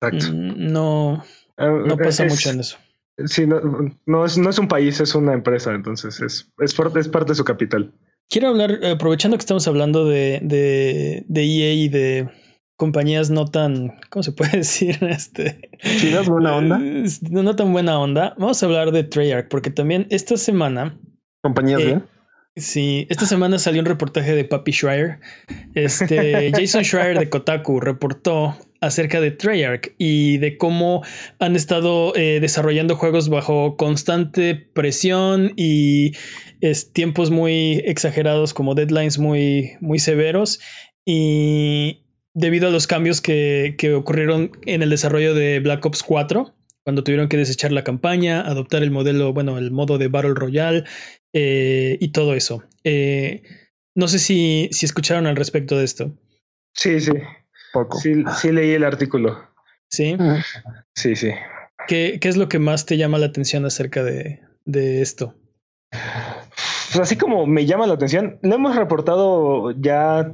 Exacto. Mm, no, no pasa mucho en eso. Sí, no, no, es, no es un país, es una empresa, entonces es, es, parte, es parte de su capital. Quiero hablar, aprovechando que estamos hablando de, de, de EA y de compañías no tan, ¿cómo se puede decir? Este, ¿Chidas buena onda? No, no, tan buena onda. Vamos a hablar de Treyarch, porque también esta semana. ¿Compañías eh, bien? Sí, esta semana salió un reportaje de Papi Schreier. Este, Jason Schreier de Kotaku reportó acerca de Treyarch y de cómo han estado eh, desarrollando juegos bajo constante presión y tiempos muy exagerados como deadlines muy, muy severos y debido a los cambios que, que ocurrieron en el desarrollo de Black Ops 4 cuando tuvieron que desechar la campaña, adoptar el modelo, bueno, el modo de Battle Royale eh, y todo eso. Eh, no sé si, si escucharon al respecto de esto. Sí, sí. Poco. Sí, sí leí el artículo. Sí. Sí, sí. ¿Qué, ¿Qué, es lo que más te llama la atención acerca de, de esto? Pues así como me llama la atención, lo hemos reportado ya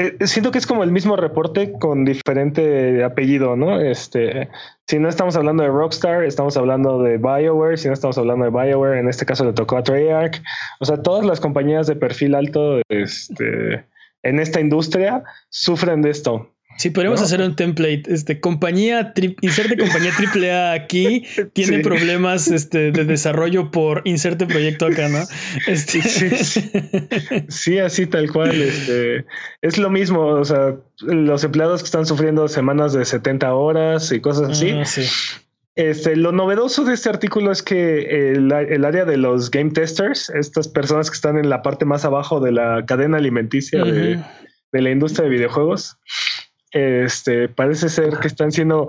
eh, siento que es como el mismo reporte con diferente apellido, ¿no? Este, si no estamos hablando de Rockstar, estamos hablando de BioWare, si no estamos hablando de BioWare, en este caso le tocó a Treyarch. O sea, todas las compañías de perfil alto este, en esta industria sufren de esto. Sí, podríamos hacer un template. Este, compañía, inserte compañía AAA aquí, tiene problemas este, de desarrollo por inserte proyecto acá, ¿no? Este... Sí, así tal cual. Este, es lo mismo. O sea, los empleados que están sufriendo semanas de 70 horas y cosas así. Ah, este, lo novedoso de este artículo es que el, área de los game testers, estas personas que están en la parte más abajo de la cadena alimenticia de, de la industria de videojuegos, este, parece ser que están siendo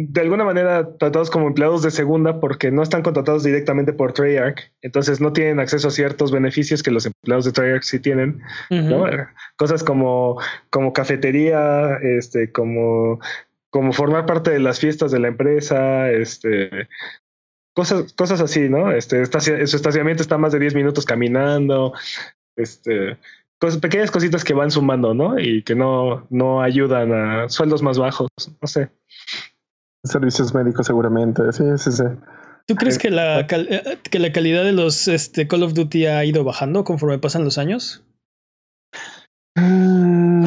de alguna manera tratados como empleados de segunda porque no están contratados directamente por Treyarch, entonces no tienen acceso a ciertos beneficios que los empleados de Treyarch sí tienen, Cosas como, como cafetería, este, como, como formar parte de las fiestas de la empresa, este, cosas, cosas así, ¿no? Este, su estacionamiento está más de 10 minutos caminando, este, pequeñas cositas que van sumando, ¿no? Y que no, no ayudan a sueldos más bajos, no sé. Servicios médicos seguramente, sí, sí, sí. ¿Tú crees que la, eh, que la calidad de los este, Call of Duty ha ido bajando conforme pasan los años?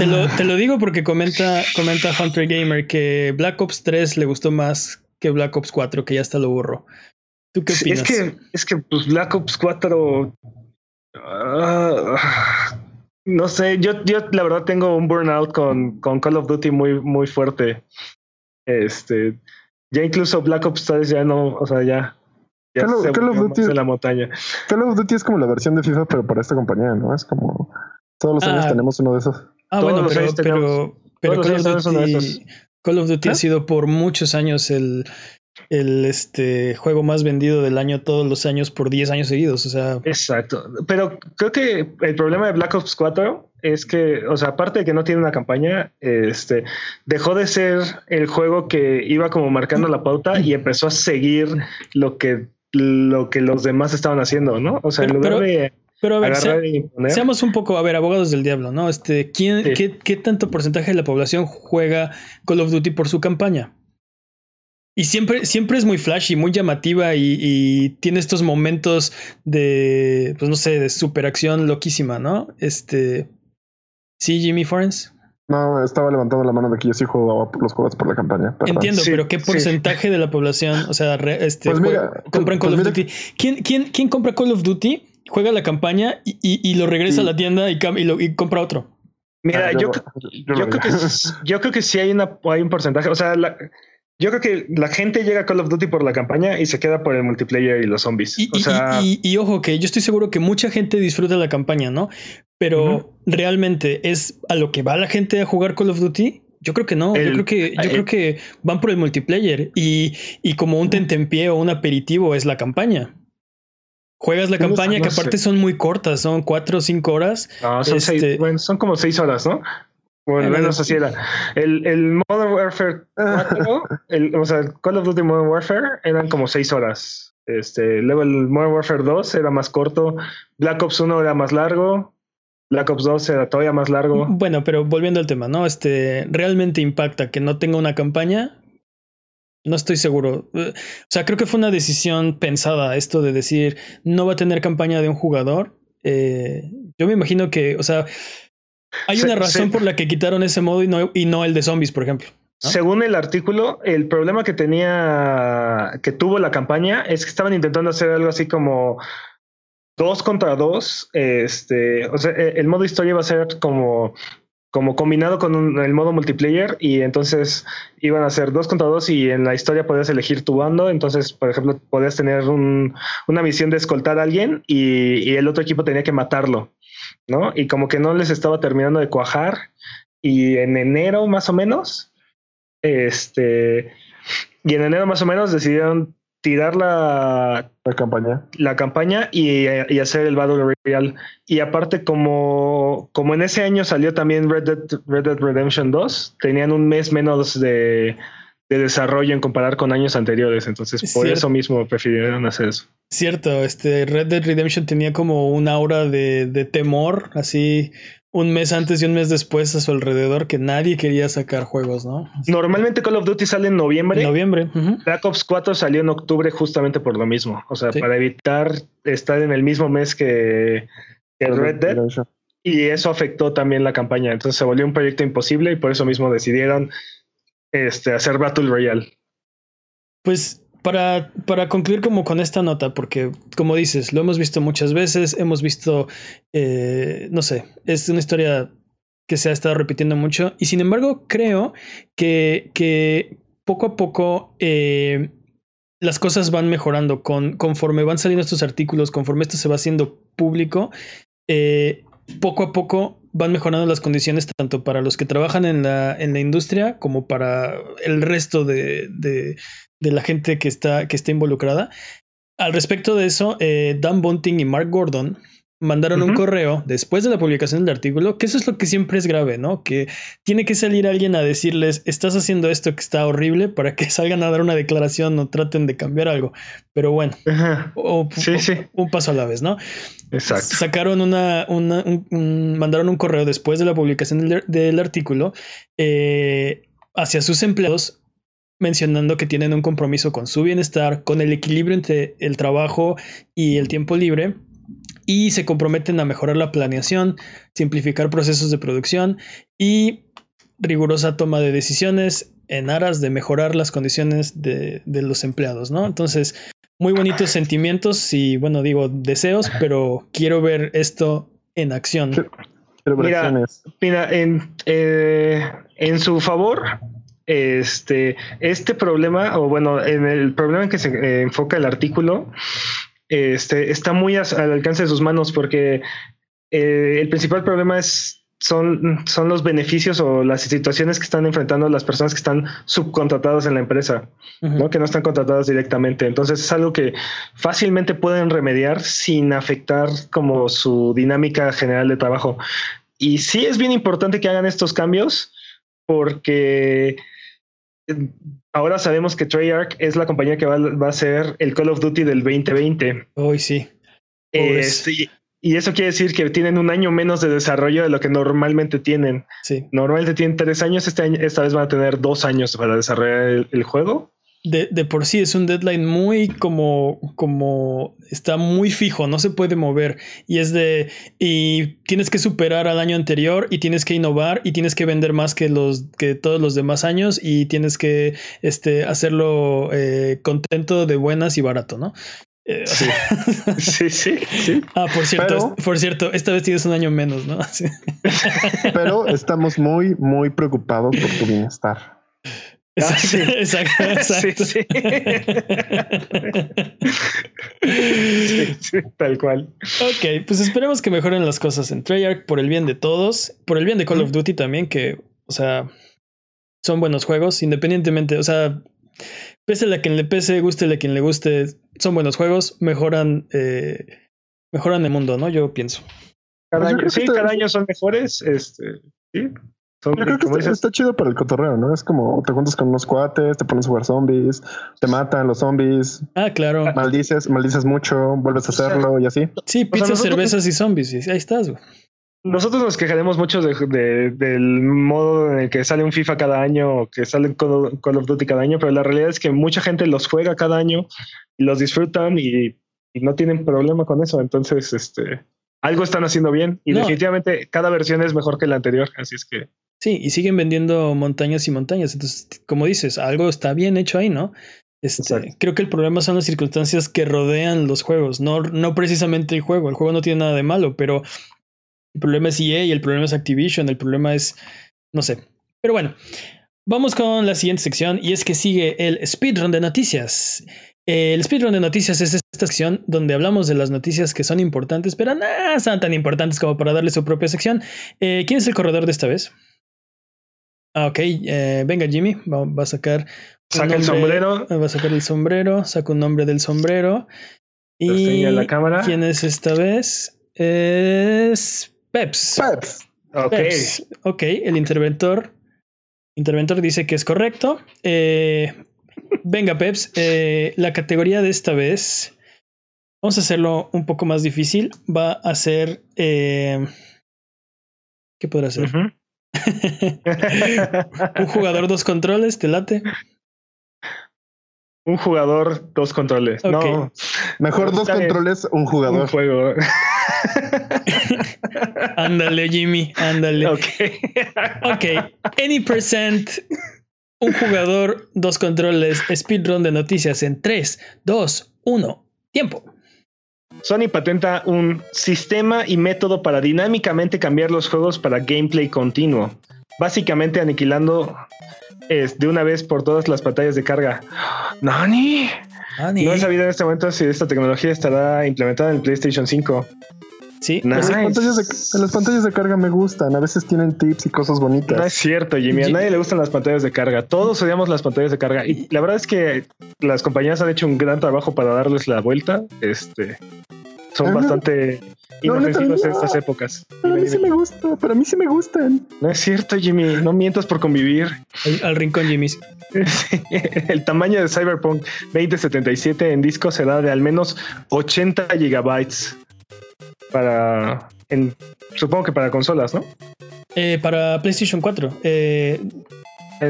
Te lo, te lo, digo porque comenta, comenta Hunter Gamer que Black Ops 3 le gustó más que Black Ops 4, que ya está lo burro. ¿Tú qué opinas? Es que, es que pues, Black Ops 4 no sé, yo, yo la verdad tengo un burnout con, con Call of Duty muy, muy fuerte. Este, ya incluso Black Ops 3 ya no, o sea, ya. ya Call, se Call of Duty en la montaña. Call of Duty es como la versión de FIFA, pero para esta compañía, ¿no? Es como todos los años ah. tenemos uno de esos. Ah, bueno, pero, pero, pero Call, of Duty, Call of Duty ha sido por muchos años el, el este juego más vendido del año todos los años por 10 años seguidos. O sea. Exacto. Pero creo que el problema de Black Ops 4 es que, o sea, aparte de que no tiene una campaña, este dejó de ser el juego que iba como marcando la pauta y empezó a seguir lo que lo que los demás estaban haciendo, ¿no? O sea, en lugar de pero a ver, seamos un poco, a ver, abogados del diablo, ¿no? Este, ¿quién, qué, ¿qué tanto porcentaje de la población juega Call of Duty por su campaña? Y siempre, siempre es muy flashy, muy llamativa y, tiene estos momentos de, pues no sé, de superacción loquísima, ¿no? Este. Sí, Jimmy Forens. No, estaba levantando la mano de que yo sí jugaba los juegos por la campaña. Entiendo, pero ¿qué porcentaje de la población, o sea, este, pues compran pues Call of Duty? ¿Quién, quién, ¿Quién compra Call of Duty, juega la campaña y, y, lo regresa a la tienda y, y, lo, y compra otro? Mira, Ah, yo, yo- cre- yo yo lo creo que, yo creo que sí hay, una, hay un porcentaje. O sea, la- yo creo que la gente llega a Call of Duty por la campaña y se queda por el multiplayer y los zombies. Y, o y- sea, y- y- y ojo que yo estoy seguro que mucha gente disfruta la campaña, ¿no? Pero realmente es a lo que va la gente a jugar Call of Duty. Yo creo que no. yo creo que yo el- creo que van por el multiplayer y, y como un tentempié o un aperitivo es la campaña. Juegas la No campaña que sé. aparte son muy cortas, son cuatro o cinco horas. no, son, este- seis, bueno, son como seis horas, ¿no? Bueno, al menos así era. El, el Modern Warfare 4, el, o sea, el Call of Duty Modern Warfare eran como seis horas. Este, luego el Modern Warfare 2 era más corto. Black Ops 1 era más largo. Black Ops 2 era todavía más largo. Bueno, pero volviendo al tema, ¿no? Este realmente impacta que no tenga una campaña. No estoy seguro. Eh, O sea, creo que fue una decisión pensada esto de decir no va a tener campaña de un jugador. Eh, yo me imagino que, o sea, hay Se- una razón se- por la que quitaron ese modo y no, y no el de zombies, por ejemplo. ¿no? Según el artículo, el problema que tenía, que tuvo la campaña es que estaban intentando hacer algo así como dos contra dos. Este, o sea, e- el modo historia iba a ser como, como combinado con el modo multiplayer y entonces iban a ser dos contra dos y en la historia podías elegir tu bando. Entonces, por ejemplo, podías tener un- una misión de escoltar a alguien y, y el otro equipo tenía que matarlo, ¿no? Y como que no les estaba terminando de cuajar y en enero más o menos este, y en enero más o menos decidieron tirar la, La campaña. la campaña y, y hacer el Battle Royale. Y aparte, como, como en ese año salió también Red Dead, Red Dead Redemption 2, tenían un mes menos de, de desarrollo en comparar con años anteriores. Entonces, Es por cierto. eso mismo prefirieron hacer eso. Cierto, este Red Dead Redemption tenía como una aura de, de temor, así un mes antes y un mes después a su alrededor, que nadie quería sacar juegos, ¿no? Normalmente Call of Duty sale en noviembre. En noviembre. Black Ops 4 salió en octubre justamente por lo mismo. O sea, Sí. para evitar estar en el mismo mes que, que Red Dead. Y eso afectó también la campaña. Entonces se volvió un proyecto imposible y por eso mismo decidieron este, hacer Battle Royale. Pues para, para concluir como con esta nota, porque como dices, lo hemos visto muchas veces, hemos visto, eh, no sé, es una historia que se ha estado repitiendo mucho y sin embargo creo que, que poco a poco eh, las cosas van mejorando con, conforme van saliendo estos artículos, conforme esto se va haciendo público, eh, poco a poco van mejorando las condiciones tanto para los que trabajan en la, en la industria como para el resto de, de, la gente que está, que está involucrada. Al respecto de eso, eh, Dan Bunting y Mark Gordon mandaron un correo después de la publicación del artículo, que eso es lo que siempre es grave, ¿no? Que tiene que salir alguien a decirles, estás haciendo esto que está horrible para que salgan a dar una declaración o traten de cambiar algo. Pero bueno, o, Sí, o- sí. un paso a la vez, ¿no? Exacto. Sacaron una, una- un- un- mandaron un correo después de la publicación del, del artículo eh, hacia sus empleados mencionando que tienen un compromiso con su bienestar, con el equilibrio entre el trabajo y el tiempo libre y se comprometen a mejorar la planeación, simplificar procesos de producción y rigurosa toma de decisiones en aras de mejorar las condiciones de, de los empleados, ¿no? Entonces, muy bonitos sentimientos y, bueno, digo, deseos, pero quiero ver esto en acción. Pero Mira. Mira, en, eh, en su favor, este, este problema, o bueno, en el problema en que se eh, enfoca el artículo, este, está muy al alcance de sus manos porque eh, el principal problema es son, son los beneficios o las situaciones que están enfrentando las personas que están subcontratadas en la empresa. ¿no? que no están contratadas directamente. Entonces es algo que fácilmente pueden remediar sin afectar como su dinámica general de trabajo. Y sí es bien importante que hagan estos cambios porque eh, ahora sabemos que Treyarch es la compañía que va, va a ser el Call of Duty del 2020. Hoy sí. Este, y- y eso quiere decir que tienen un año menos de desarrollo de lo que normalmente tienen. Sí. Normalmente tienen tres años, este año, esta vez van a tener dos años para desarrollar el- el juego. De, de por sí es un deadline muy como, como está muy fijo, no se puede mover. Y es de, y tienes que superar al año anterior y tienes que innovar y tienes que vender más que los, que todos los demás años y tienes que este, hacerlo eh, contento de buenas y barato, ¿no? Eh, Sí. Sí, sí, sí. ah, por cierto, Pero- por cierto, esta vez tienes un año menos, ¿no? Sí. Pero estamos muy, muy preocupados por tu bienestar. Exacto, sí. exacto, exacto. Sí, Sí, sí, tal cual. Ok, pues esperemos que mejoren las cosas en Treyarch por el bien de todos, por el bien de Call of Duty también, que, o sea, son buenos juegos, independientemente, o sea, pese a quien le pese, guste a quien le guste, son buenos juegos, mejoran, eh, mejoran el mundo, ¿no? Yo pienso. Cada Pues año, sí, cada año son mejores. Este, sí. Son, Yo creo que como está, dices, está chido para el cotorreo, ¿no? Es como te juntas con unos cuates, te pones a jugar zombies, te matan los zombies, Ah, claro. maldices, maldices mucho, vuelves a O sea, hacerlo y así. Sí, pizza, nosotros- cervezas y zombies, y ahí estás, güey. Nosotros nos quejaremos mucho de, de- del modo en el que sale un FIFA cada año o que sale un Call of- Call of Duty cada año, pero la realidad es que mucha gente los juega cada año y los disfrutan y, y no tienen problema con eso. Entonces, este, algo están haciendo bien y No. definitivamente cada versión es mejor que la anterior. Así es que Sí, y siguen vendiendo montañas y montañas. Entonces, como dices, algo está bien hecho ahí, ¿no? Este, creo que el problema son las circunstancias que rodean los juegos, no, no precisamente el juego. El juego no tiene nada de malo, pero el problema es EA, el problema es Activision, el problema es, no sé. Pero bueno, vamos con la siguiente sección y es que sigue el speedrun de noticias. El speedrun de noticias es esta sección donde hablamos de las noticias que son importantes, pero no son tan importantes como para darle su propia sección. Eh, ¿Quién es el corredor de esta vez? Ah, ok. eh, venga, Jimmy, va, va a sacar. saca el sombrero, Va a sacar el sombrero, saca un nombre del sombrero. Y la cámara. ¿quién es esta vez? Es Peps. Peps. Ok. Peps. Ok, el interventor. Interventor dice que es correcto. Eh, venga, Peps. eh, la categoría de esta vez. Vamos a hacerlo un poco más difícil. Va a ser. eh, ¿Qué podrá ser? Un jugador, dos controles, te late. Un jugador, dos controles. No, Mejor dos controles, un un jugador. juego. Ándale, Jimmy, ándale. ok. Ok, any percent. Un jugador, dos controles, speedrun de noticias en 3, 2, 1, tiempo. Sony patenta un sistema y método para dinámicamente cambiar los juegos para gameplay continuo, básicamente aniquilando es, de una vez por todas las pantallas de carga. ¡Nani! Ani. No he sabido en este momento si esta tecnología estará implementada en el PlayStation 5. Sí, Nice. Las pantallas, de, las pantallas de carga me gustan, a veces tienen tips y cosas bonitas. No es cierto, Jimmy. A nadie le gustan las pantallas de carga. Todos odiamos las pantallas de carga. Y la verdad es que las compañías han hecho un gran trabajo para darles la vuelta. Este son Ah, bastante No, inofensivas en estas épocas. Para mí Dime, sí me gusta, para mí sí me gustan. No es cierto, Jimmy. No mientas por convivir. al, al rincón, Jimmy. El tamaño de Cyberpunk 2077 en disco será de al menos 80 gigabytes para, en, supongo que para consolas, ¿no? Eh, para PlayStation 4. eh,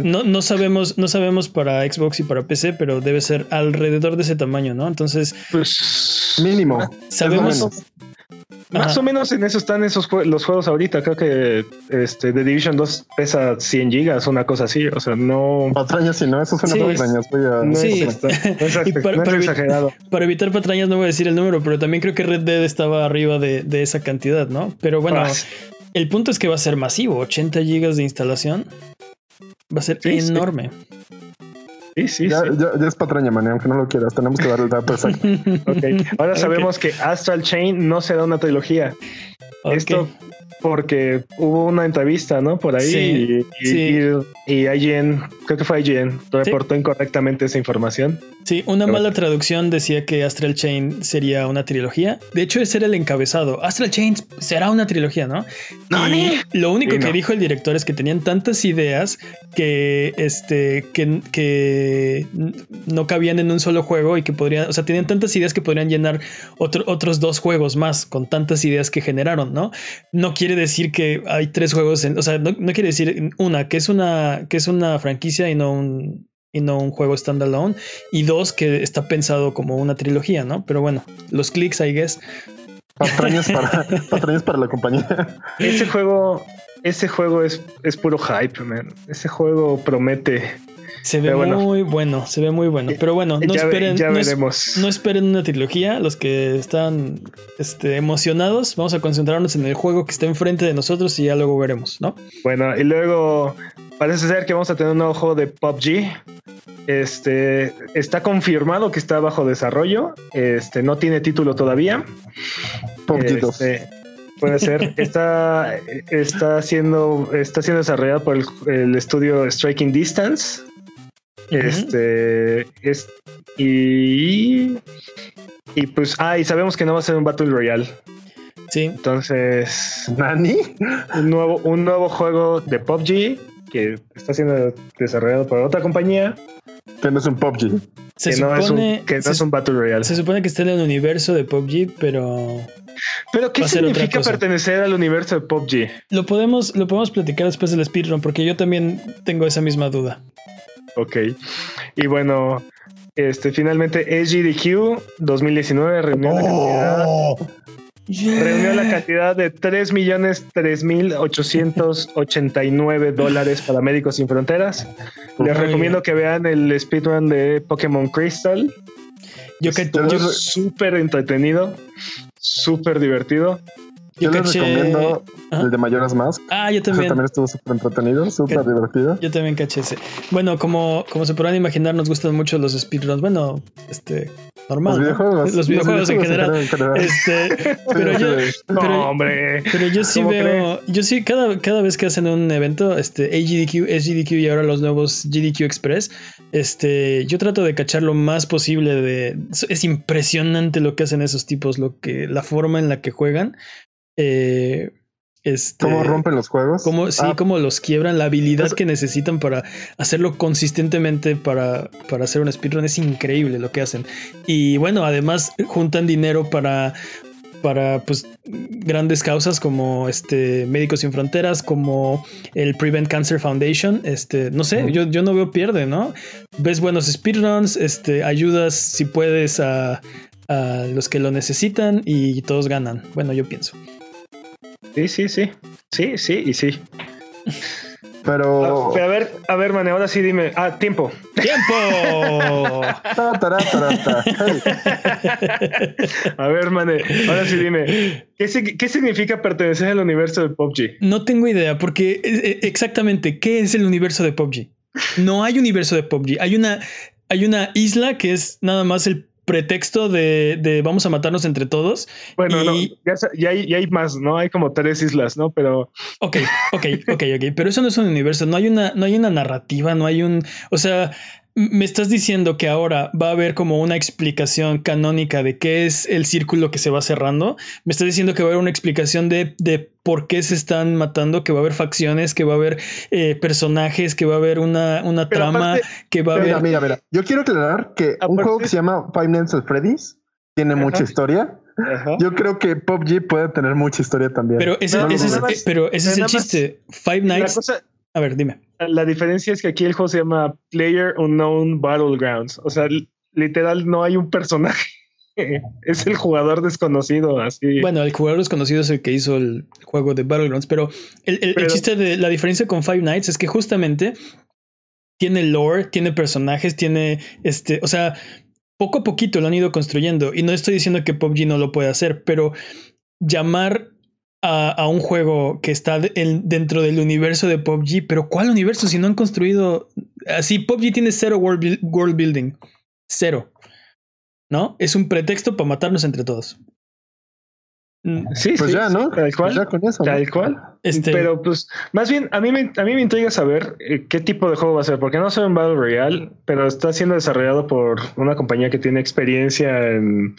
no, no sabemos, no sabemos para Xbox y para PC, pero debe ser alrededor de ese tamaño, ¿no? Entonces, Pues Mínimo. sabemos. Más o menos en eso están esos jue- los juegos ahorita. Creo que este The Division 2 pesa 100 gigas, una cosa así. O sea, no, Patrañas, si no, eso suena Sí. patrañas. A... no Sí. es, no es- Y para- no es para evi- exagerado. Para evitar patrañas no voy a decir el número, pero también creo que Red Dead estaba arriba de, de esa cantidad, ¿no? Pero bueno, Ah, el punto es que va a ser masivo, 80 gigas de instalación. Va a ser Sí, sí. enorme. sí, sí, Ya, sí. ya, ya es patraña, man, aunque no lo quieras. Tenemos que dar el dato exacto. Ok. Ahora sabemos que Astral Chain no será una trilogía. Esto porque hubo una entrevista, ¿no? Por ahí Sí, y, sí. y, y IGN, creo que fue IGN, reportó incorrectamente esa información. Sí, una Pero- mala traducción decía que Astral Chain sería una trilogía. De hecho, ese era el encabezado. Astral Chain será una trilogía, ¿no? Y lo único Sí, que no. dijo el director es que tenían tantas ideas que, este, que, que no cabían en un solo juego y que podrían, o sea, tenían tantas ideas que podrían llenar otro- otros dos juegos más con tantas ideas que generaron, ¿no? No quiere decir que hay tres juegos, en, o sea, no, no quiere decir una, que es una, que es una franquicia y no un, y no un juego standalone, y dos, que está pensado como una trilogía, ¿no? Pero bueno, los clics, I guess. Patrañas para, patrañas para la compañía. Ese juego, ese juego es, es puro hype, man. Ese juego promete. Se ve bueno. muy bueno, se ve muy bueno. Pero bueno, no ya, esperen, ya no, es- veremos. no esperen una trilogía. Los que están este, emocionados, vamos a concentrarnos en el juego que está enfrente de nosotros y ya luego veremos, ¿no? Bueno, y luego parece ser que vamos a tener un nuevo juego de PUBG. Este está confirmado que está bajo desarrollo. Este no tiene título todavía. PUBG 2. Este, puede ser. Está, está siendo está siendo desarrollado por el, el estudio Striking Distance. Este es y y pues ah y sabemos que no va a ser un Battle Royale. Sí, Entonces ¿Nani? un nuevo, un nuevo juego de PUBG que está siendo desarrollado por otra compañía Que no es un PUBG. se que, no, es supone, un, que no se, es un Battle Royale. se supone que está en el universo de PUBG, pero Pero ¿qué significa pertenecer al universo de PUBG? lo podemos, lo podemos platicar después del speedrun, porque yo también tengo esa misma duda. Ok. Y bueno, este finalmente SGDQ 2019 reunió la cantidad, Oh, reunió la cantidad de 3 millones 3 mil 889 dólares para Médicos Sin Fronteras. Les recomiendo que vean el speedrun de Pokémon Crystal. Yo, yo- les- súper entretenido, súper divertido. Yo Yo les caché- recomiendo Ajá. el de Mayoras Mask. Ah, yo Ese también. también estuvo súper entretenido, súper divertido. Yo también caché ese. Bueno, como, como se podrán imaginar, nos gustan mucho los speedruns. Bueno, este, normal. Los ¿no? videojuegos. Los videojuegos en general. en general. Este, pero yo, No, pero, hombre. pero yo sí ¿Cómo veo, yo sí, cada, cada vez que hacen un evento, este, AGDQ, SGDQ y ahora los nuevos GDQ Express, este, yo trato de cachar lo más posible de, es impresionante lo que hacen esos tipos, lo que, la forma en la que juegan. Eh, este, ¿Cómo rompen los juegos? Cómo, sí, Ah, cómo los quiebran, la habilidad Es- que necesitan para hacerlo consistentemente para, para hacer un speedrun es increíble lo que hacen. Y bueno, además juntan dinero para, para pues, grandes causas como este Médicos Sin Fronteras, como el Prevent Cancer Foundation. Este, no sé, yo, yo no veo pierde, ¿no? Ves buenos speedruns, este, ayudas si puedes a, a los que lo necesitan y todos ganan. Bueno, yo pienso. Sí, sí, sí. Sí, sí y sí. Pero. Ah, pero a ver, a ver, Mane, ahora sí dime. Ah, tiempo. ¡Tiempo! Ta, tará, tará, ta. Hey, A ver, Mane, ahora sí dime. ¿Qué, qué significa pertenecer al universo de PUBG? No tengo idea, porque eh, eh, exactamente, ¿qué es el universo de PUBG? No hay universo de PUBG. Hay una, hay una isla que es nada más el pretexto de, de vamos a matarnos entre todos. Bueno, no, ya, hay, ya hay más, ¿no? Hay como tres islas, ¿no? Pero Ok, ok, ok, ok. Pero eso no es un universo. No hay una, no hay una narrativa, no hay un. O sea, me estás diciendo que ahora va a haber como una explicación canónica de qué es el círculo que se va cerrando. Me estás diciendo que va a haber una explicación de, de por qué se están matando, que va a haber facciones, que va a haber eh, personajes, que va a haber una, una trama, aparte- que va a Mira, haber. mira, mira. Yo quiero aclarar que un juego que se llama Five Nights at Freddy's tiene Ajá. mucha historia. ajá. Yo creo que PUBG puede tener mucha historia también. Pero ese, No, ese es, eh, pero ese es el chiste. Five la, Nights. cosa, A ver, dime. la diferencia es que aquí el juego se llama Player Unknown Battlegrounds. O sea, li- literal no hay un personaje. es el jugador desconocido, así. Bueno, el jugador desconocido es el que hizo el juego de Battlegrounds, pero el, el- chiste de la diferencia con Five Nights es que justamente tiene lore, tiene personajes, tiene este, o sea, poco a poquito lo han ido construyendo y no estoy diciendo que PUBG no lo puede hacer, pero llamar a, a un juego que está de- en- dentro del universo de PUBG, pero ¿cuál universo si no han construido así? PUBG tiene cero world, world building, cero, ¿no? Es un pretexto para matarnos entre todos. Mm, sí, pues sí, ya, ¿no? Tal cual. Pues ya con eso. ¿no? Tal cual. Este- Pero pues, más bien, a mí me, a mí me intriga saber eh, qué tipo de juego va a ser, porque no soy un Battle Royale, pero está siendo desarrollado por una compañía que tiene experiencia en,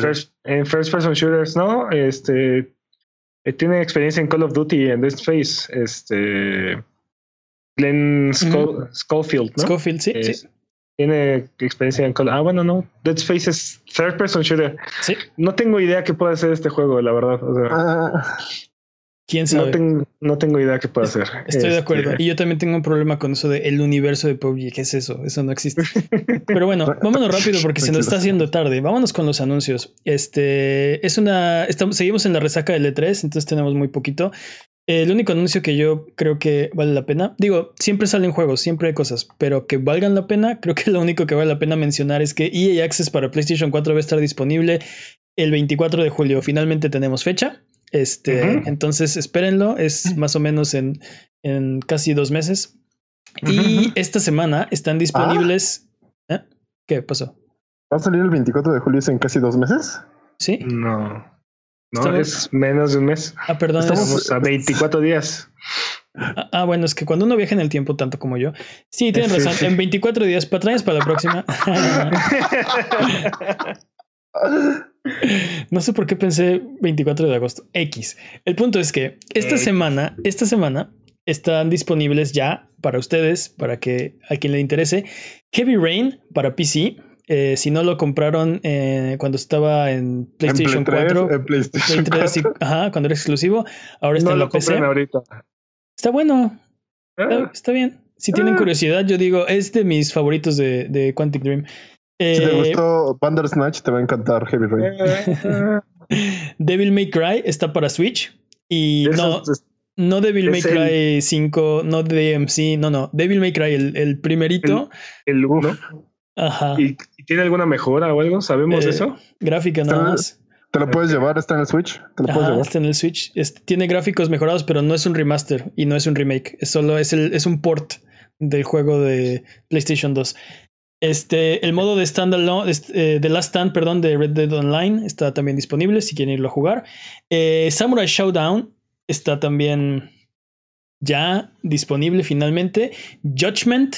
first, en first person shooters, ¿no? Este tiene experiencia en Call of Duty y en Dead Space. Este Glenn Scho- Schofield, ¿no? Scofield, sí, Eh, sí. Tiene experiencia en Call Ah, bueno, no. Dead Space es third person shooter. Sí. No tengo idea qué puede ser este juego, la verdad. O sea, Ah, ¿Quién sabe? No, tengo, no tengo idea qué puede hacer. Estoy de acuerdo. Este, y yo también tengo un problema con eso de el universo de PUBG. ¿Qué es eso? Eso no existe. Pero bueno, vámonos rápido porque se nos está haciendo tarde. Vámonos con los anuncios. Este es una. Estamos, seguimos en la resaca del E3, entonces tenemos muy poquito. El único anuncio que yo creo que vale la pena, digo, siempre salen juegos, siempre hay cosas, pero que valgan la pena, creo que lo único que vale la pena mencionar es que EA Access para PlayStation 4 va a estar disponible el 24 de julio. Finalmente tenemos fecha. Este, entonces espérenlo, es más o menos en, en casi dos meses. Y esta semana están disponibles. ¿Eh? ¿Qué pasó? ¿Va a salir el 24 de julio en casi dos meses? Sí. No. No, es menos de un mes. Ah, perdón. Estamos a 24 días. Ah, ah, bueno, es que cuando uno viaja en el tiempo tanto como yo. Sí, tienes razón. En 24 días, patrañas para la próxima. No sé por qué pensé 24 de agosto. X. El punto es que esta semana, esta semana están disponibles ya para ustedes, para que a quien le interese, Heavy Rain para PC. Eh, si no lo compraron eh, cuando estaba en PlayStation 4, ajá, cuando era exclusivo, ahora está en la PC. Está bueno. Ah. Está, bien. Si tienen ah. curiosidad, yo digo, es de mis favoritos de, de Quantic Dream si te eh, gustó Bandersnatch, te va a encantar Heavy Rain. Devil May Cry está para Switch. Y no, no Devil May Cry 5, no DMC, no, no. Devil May Cry, el, el primerito. El 1. Ajá. ¿Y, tiene alguna mejora o algo? ¿Sabemos eh, eso? Gráfica nada más. ¿Te lo puedes llevar? ¿Está en el Switch? ¿Te lo puedes llevar? Está en el Switch. tiene gráficos mejorados, pero no es un remaster y no es un remake. Es solo es, el, es un port del juego de PlayStation 2. Este, el modo de standalone, eh, de Last Stand, perdón, de Red Dead Online está también disponible si quieren irlo a jugar. Eh, Samurai Showdown está también ya disponible finalmente. Judgment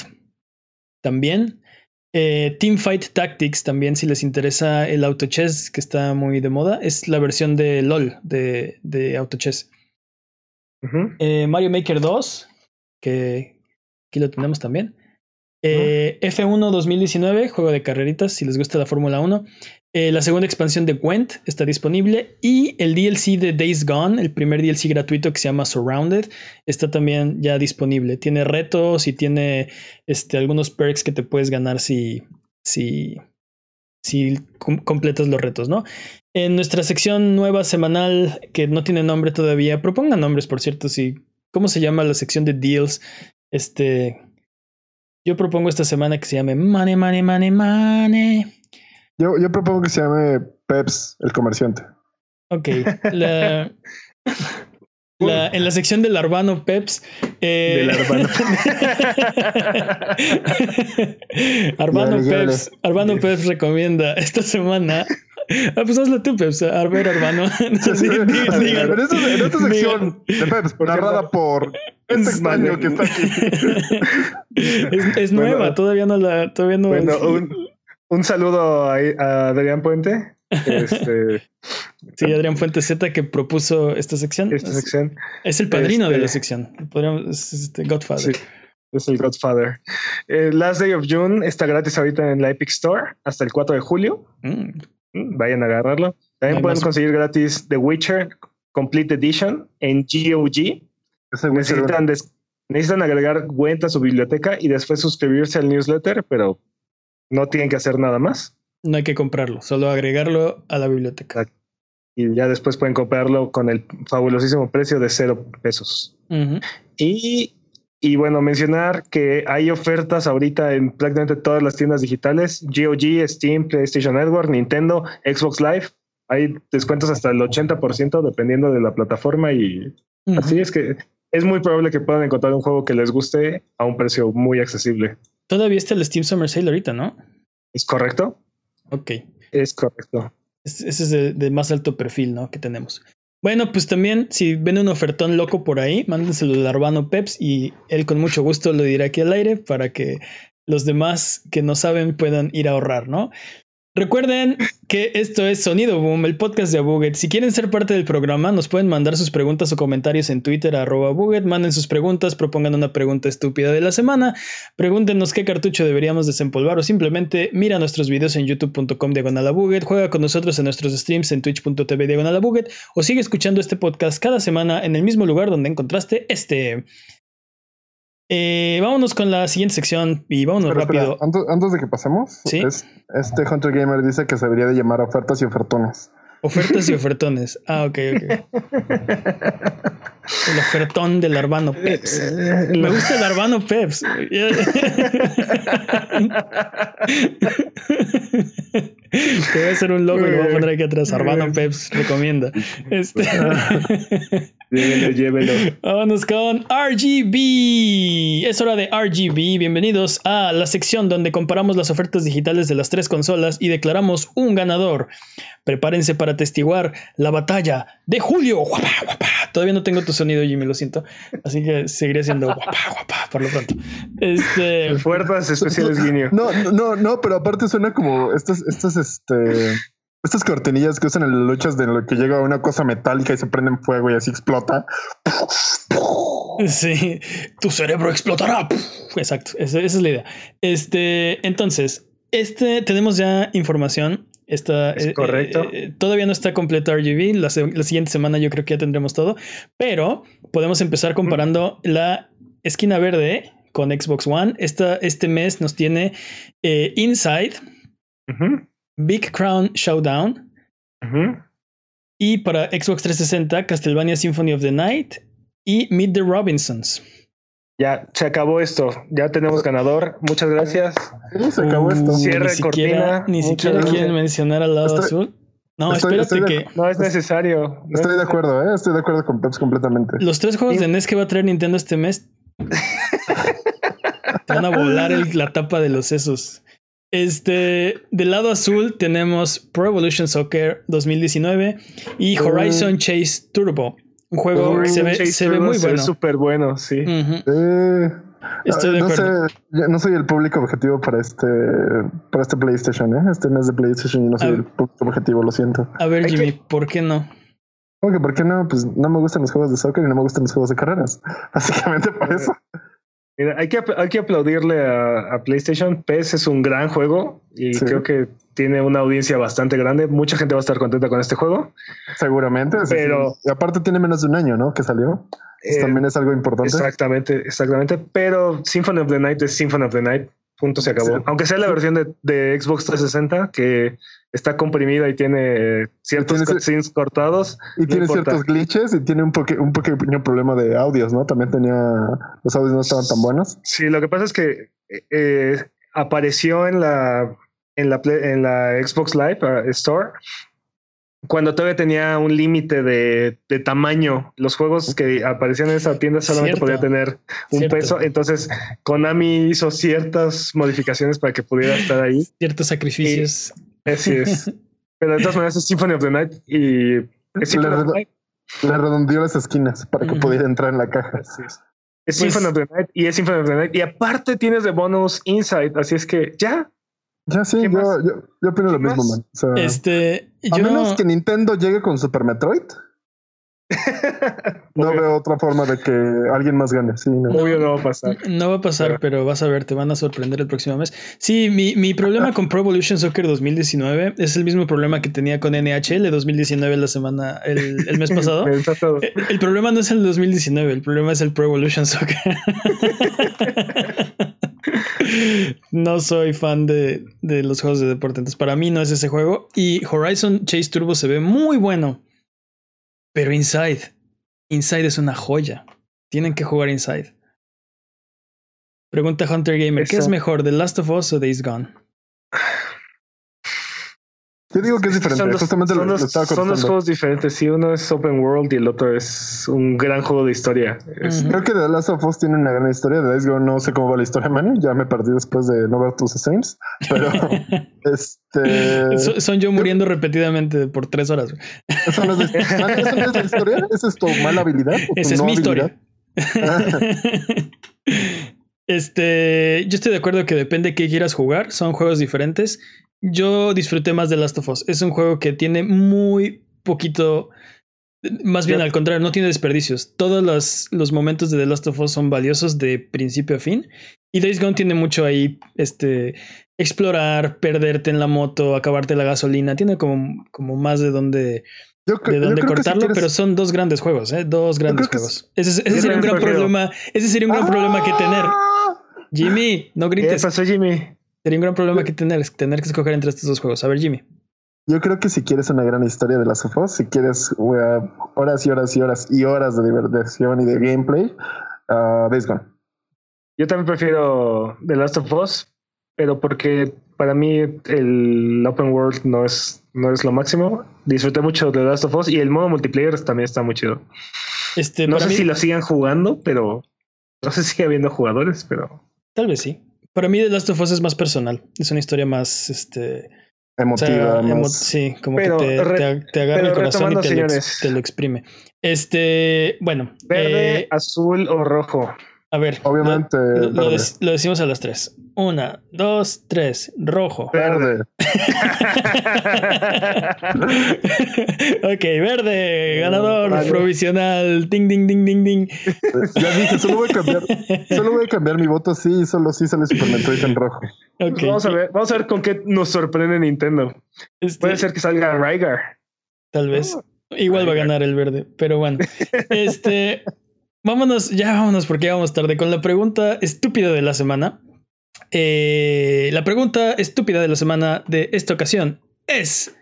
también. Eh, Teamfight Tactics también, si les interesa el auto chess que está muy de moda, es la versión de LOL de, de auto chess. Mario Maker 2, que aquí lo tenemos también. Eh, F1 2019, juego de carreritas, si les gusta la Fórmula 1. Eh, la segunda expansión de Gwent está disponible. Y el DLC de Days Gone, el primer DLC gratuito que se llama Surrounded, está también ya disponible. Tiene retos y tiene este, algunos perks que te puedes ganar si, si, si completas los retos, ¿no? En nuestra sección nueva semanal, que no tiene nombre todavía, propongan nombres, por cierto, si. ¿Cómo se llama la sección de deals? Este, yo propongo esta semana que se llame Money, Money, Money, Money. Yo, yo propongo que se llame Peps, el comerciante. Ok. La, en la sección del Arbano Peps. Eh, del Arbano. Arbano Peps. Arbano Peps recomienda esta semana Ah, pues hazlo tú, Peps. A ver, hermano. en, esta, sección de Peps, narrada por este extraño que está aquí. es, nueva, todavía no la. Todavía no bueno, un, un, saludo a, a Adrián Puente. Este, sí, Adrián Fuente Z que propuso esta sección. Esta sección. Es, el padrino de la este, sección. Podríamos, es este Godfather. Sí. Es el Godfather. Eh, Last Day of June está gratis ahorita en la Epic Store hasta el 4 de julio. Mm. Mm, vayan a agarrarlo. También pueden conseguir gratis The Witcher Complete Edition en GOG. Necesitan, necesitan agregar cuenta a su biblioteca y después suscribirse al newsletter, pero no tienen que hacer nada más. No hay que comprarlo, solo agregarlo a la biblioteca. Y ya después pueden comprarlo con el fabulosísimo precio de cero pesos. Y y bueno, mencionar que hay ofertas ahorita en prácticamente todas las tiendas digitales, GOG, Steam, PlayStation Network, Nintendo, Xbox Live. Hay descuentos hasta el 80% dependiendo de la plataforma y así es que es muy probable que puedan encontrar un juego que les guste a un precio muy accesible. Todavía está el Steam Summer Sale ahorita, ¿no? ¿Es correcto? Ok. Es correcto. Ese es de, de, más alto perfil, ¿no? Que tenemos. Bueno, pues también si ven un ofertón loco por ahí, mándenselo al Arbano Peps y él con mucho gusto lo dirá aquí al aire para que los demás que no saben puedan ir a ahorrar, ¿no? Recuerden que esto es Sonido Boom, el podcast de Abuget. Si quieren ser parte del programa, nos pueden mandar sus preguntas o comentarios en Twitter, arroba Abuget. Manden sus preguntas, propongan una pregunta estúpida de la semana, pregúntenos qué cartucho deberíamos desempolvar o simplemente mira nuestros videos en youtube.com diagonal juega con nosotros en nuestros streams en twitch.tv diagonal o sigue escuchando este podcast cada semana en el mismo lugar donde encontraste este. Eh, vámonos con la siguiente sección y vámonos Espera, espera, rápido. Antes, antes de que pasemos, Sí. es- este Hunter Gamer dice que se debería de llamar ofertas y ofertones. Ofertas y ofertones. Ah, ok, ok. El ofertón del Arbano Peps. Me gusta el Arbano Peps. Te voy a hacer un logo y lo voy a poner aquí atrás. Arbano Peps recomienda. Este. Llévelo, llévelo. Vámonos con RGB. Es hora de RGB. Bienvenidos a la sección donde comparamos las ofertas digitales de las tres consolas y declaramos un ganador. Prepárense para testiguar la batalla de Julio. Guapa, guapa. Todavía no tengo tu sonido, Jimmy, lo siento. Así que seguiré siendo guapa, guapa, por lo pronto. Este. Fuerzas especiales Guineo. No, no, no, no, pero aparte suena como estas, estas, este, estas cortinillas que usan en las luchas de lo que llega una cosa metálica y se prende en fuego y así explota. Sí, tu cerebro explotará. Exacto, esa, esa es la idea. Este, entonces, este tenemos ya información. Está, Es correcto. eh, todavía no está completo RGB. La, la siguiente semana yo creo que ya tendremos todo. Pero podemos empezar comparando la esquina verde con Xbox One. Esta, este mes nos tiene eh, Inside, Big Crown Showdown. Y para Xbox 360, Castlevania Symphony of the Night y Meet the Robinsons. Ya se acabó esto. Ya tenemos ganador. Muchas gracias. Sí, se acabó esto. Uh, Cierre ni siquiera, cortina. Ni Muchas siquiera gracias. quieren mencionar al lado Estoy- azul. No, estoy- espérate estoy de- que No es necesario. No Estoy es de acuerdo, ¿eh? Estoy de acuerdo con Peps completamente. los tres juegos de NES que va a traer Nintendo este mes te van a volar el- la tapa de los sesos. Este, del lado azul tenemos Pro Evolution Soccer 2019 y Horizon Chase Turbo. Un juego Uh, que se ve, Chase se ve muy se bueno. súper bueno, sí. Eh, Estoy de no acuerdo. sé, yo no soy el público objetivo para este, para este PlayStation, ¿eh? Este mes de PlayStation y no soy el público objetivo, lo siento. A ver, Hay Jimmy, ¿por qué no? ¿Cómo que por qué no? Pues no me gustan los juegos de soccer y no me gustan los juegos de carreras. Básicamente por eso. Mira, hay que, hay que aplaudirle a, a PlayStation. PES es un gran juego y Sí. creo que tiene una audiencia bastante grande. Mucha gente va a estar contenta con este juego. Seguramente. sí, Pero- sí. Y aparte tiene menos de un año, ¿no? Que salió. Eh, también es algo importante. Exactamente, exactamente. Pero Symphony of the Night es Symphony of the Night. Punto se acabó. Aunque sea la versión de, de Xbox 360 que está comprimida y tiene ciertos Tiene ese- cutscenes cortados. Y no tiene importa. ciertos glitches y tiene un, poque- un pequeño problema de audios, ¿no? También tenía. Los audios no estaban tan buenos. Sí, lo que pasa es que eh, apareció en la, en la, en la Xbox Live Store cuando todavía tenía un límite de, de tamaño. Los juegos que aparecían en esa tienda solamente Cierto. podía tener un Cierto. peso. Entonces, Konami hizo ciertas modificaciones para que pudiera estar ahí. Ciertos sacrificios. Así es. Pero de todas maneras es Symphony of the Night y es Symphony of the Night. Le redondeó las esquinas para que pudiera entrar en la caja. Así es. Es Pues- Symphony of the Night y es Symphony of the Night. Y aparte tienes de bonus Insight. Así es que ya. Ya sí, ¿Qué yo, yo, yo opino lo ¿Qué mismo, más? man. O sea, Este, a yo menos que Nintendo llegue con Super Metroid, no Obvio. veo otra forma de que alguien más gane. Sí, no. Obvio no va a pasar. no va a pasar, Pero- pero vas a ver, te van a sorprender el próximo mes. Sí, mi, mi problema con Pro Evolution Soccer 2019 es el mismo problema que tenía con NHL 2019 la semana, el, el mes pasado. Eh, El problema no es el 2019, el problema es el Pro Evolution Soccer. no soy fan de, de los juegos de deporte, entonces para mí no es ese juego. Y Horizon Chase Turbo se ve muy bueno, pero Inside, Inside es una joya. Tienen que jugar Inside. Pregunta Hunter Gamer, ¿qué es mejor, The Last of Us o Days Gone? Yo digo que es diferente. Son dos, Justamente lo, son lo dos- estaba son dos contando. juegos diferentes. Sí, uno es open world y el otro es un gran juego de historia. Creo que The Last of Us tiene una gran historia. De Days Gone no sé cómo va la historia, Manny. Ya me perdí después de no ver tus streams. Pero este. Son- Son yo muriendo repetidamente por tres horas. Eso no es, la- Manny, ¿eso no es la historia. ¿Esa es tu mala habilidad? o tu Esa es mi habilidad? historia. Este, yo estoy de acuerdo que depende de qué quieras jugar, son juegos diferentes. Yo disfruté más de Last of Us. Es un juego que tiene muy poquito, más bien al contrario, no tiene desperdicios. Todos los, los momentos de The Last of Us son valiosos de principio a fin. Y Days Gone tiene mucho ahí, este, explorar, perderte en la moto, acabarte la gasolina. Tiene como, como más de dónde, Yo, de si cortarlo, quieres- pero son dos grandes juegos, ¿eh? Dos grandes que juegos. Ese, es- ese Yo sería un gran problema. Ese sería un gran problema que tener. ¡Ah! Jimmy, no ¿Qué grites. pasó, Jimmy? Sería un gran problema que tener, tener que escoger entre estos dos juegos. A ver, Jimmy. Yo creo que si quieres una gran historia de las of Us, si quieres wea, horas y horas y horas y horas de diversión y de gameplay, uh, Days Gone. Yo también prefiero The Last of Us, pero porque para mí el Open World no es, no es lo máximo. Disfruté mucho de The Last of Us y el modo multiplayer también está muy chido. Este, No sé mí, si lo sigan jugando, pero no sé si sigue habiendo jugadores, pero tal vez sí. Para mí, The Last of Us es más personal. Es una historia más, este, o Emotiva, sea, más- emo- sí, como Pero que te, re- te, te agarra el corazón y te lo, te lo exprime. Este, bueno, verde, eh, azul o rojo. A ver, Obviamente, lo, lo verde. dec- lo decimos a las tres. Una, dos, tres, rojo. Verde. ok, verde, ganador, Vale. provisional, ding, ding, ding, ding, ding. Ya dije, solo voy a cambiar, solo voy a cambiar mi voto sí, solo sí sale Super Metroid en rojo. Ok, Pues vamos a ver, vamos a ver con qué nos sorprende Nintendo. este, Puede ser que salga Rygar. Tal vez. Oh, Igual va a ganar el verde, pero bueno. Este, vámonos, ya vámonos porque ya vamos tarde con la pregunta estúpida de la semana. Eh, la pregunta estúpida de la semana de esta ocasión es: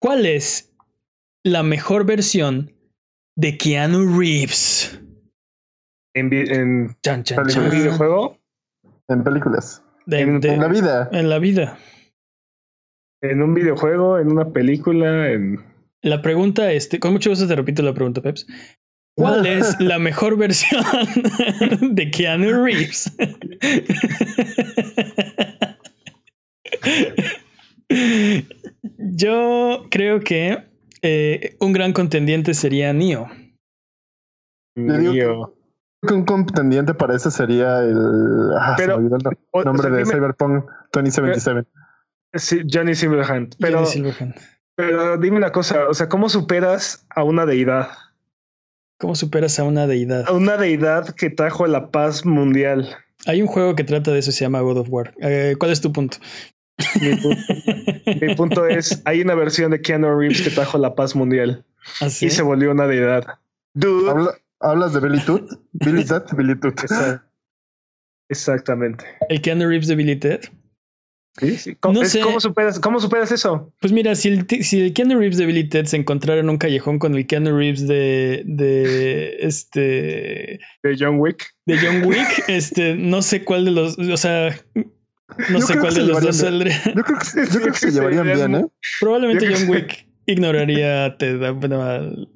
¿Cuál es la mejor versión de Keanu Reeves? En, en Chan, chan, Vale, un chan. videojuego, En películas. De- en- de- En la vida. en la vida. en un videojuego, en una película, en La pregunta, este, con mucho gusto te repito la pregunta, Peps. ¿Cuál es la mejor versión de Keanu Reeves? Yo creo que eh, un gran contendiente sería Neo. Neo. que un contendiente para ese sería el. Ah, se me Pero, olvidó el no- O- o nombre sea, de dime- Cyberpunk 2077. sí, Johnny Silverhand. Pero, Johnny Silverhand. pero dime una cosa, o sea, ¿cómo superas a una deidad? ¿Cómo superas a una deidad? A una deidad que trajo la paz mundial. Hay un juego que trata de eso, se llama God of War. Eh, ¿Cuál es tu punto? Mi punto, mi punto es, hay una versión de Keanu Reeves que trajo la paz mundial ¿Así? y se volvió una deidad. Dude. Habla- ¿Hablas de Billy Toot? Billy Toot, Billy Toot. Esa- Exactamente. El Keanu Reeves de Billy Ted. Sí, sí. ¿Cómo, No es- sé. ¿cómo superas, ¿Cómo superas eso? Pues mira, si el, si el Keanu Reeves de Billy Ted se encontrara en un callejón con el Keanu Reeves de, de este De John Wick. de John Wick, este, no sé cuál de los, o sea, no Yo sé cuál de los dos saldría. Yo creo que, yo creo que se llevarían bien, ¿eh? Probablemente John Wick ignoraría a Ted, a- bueno, al,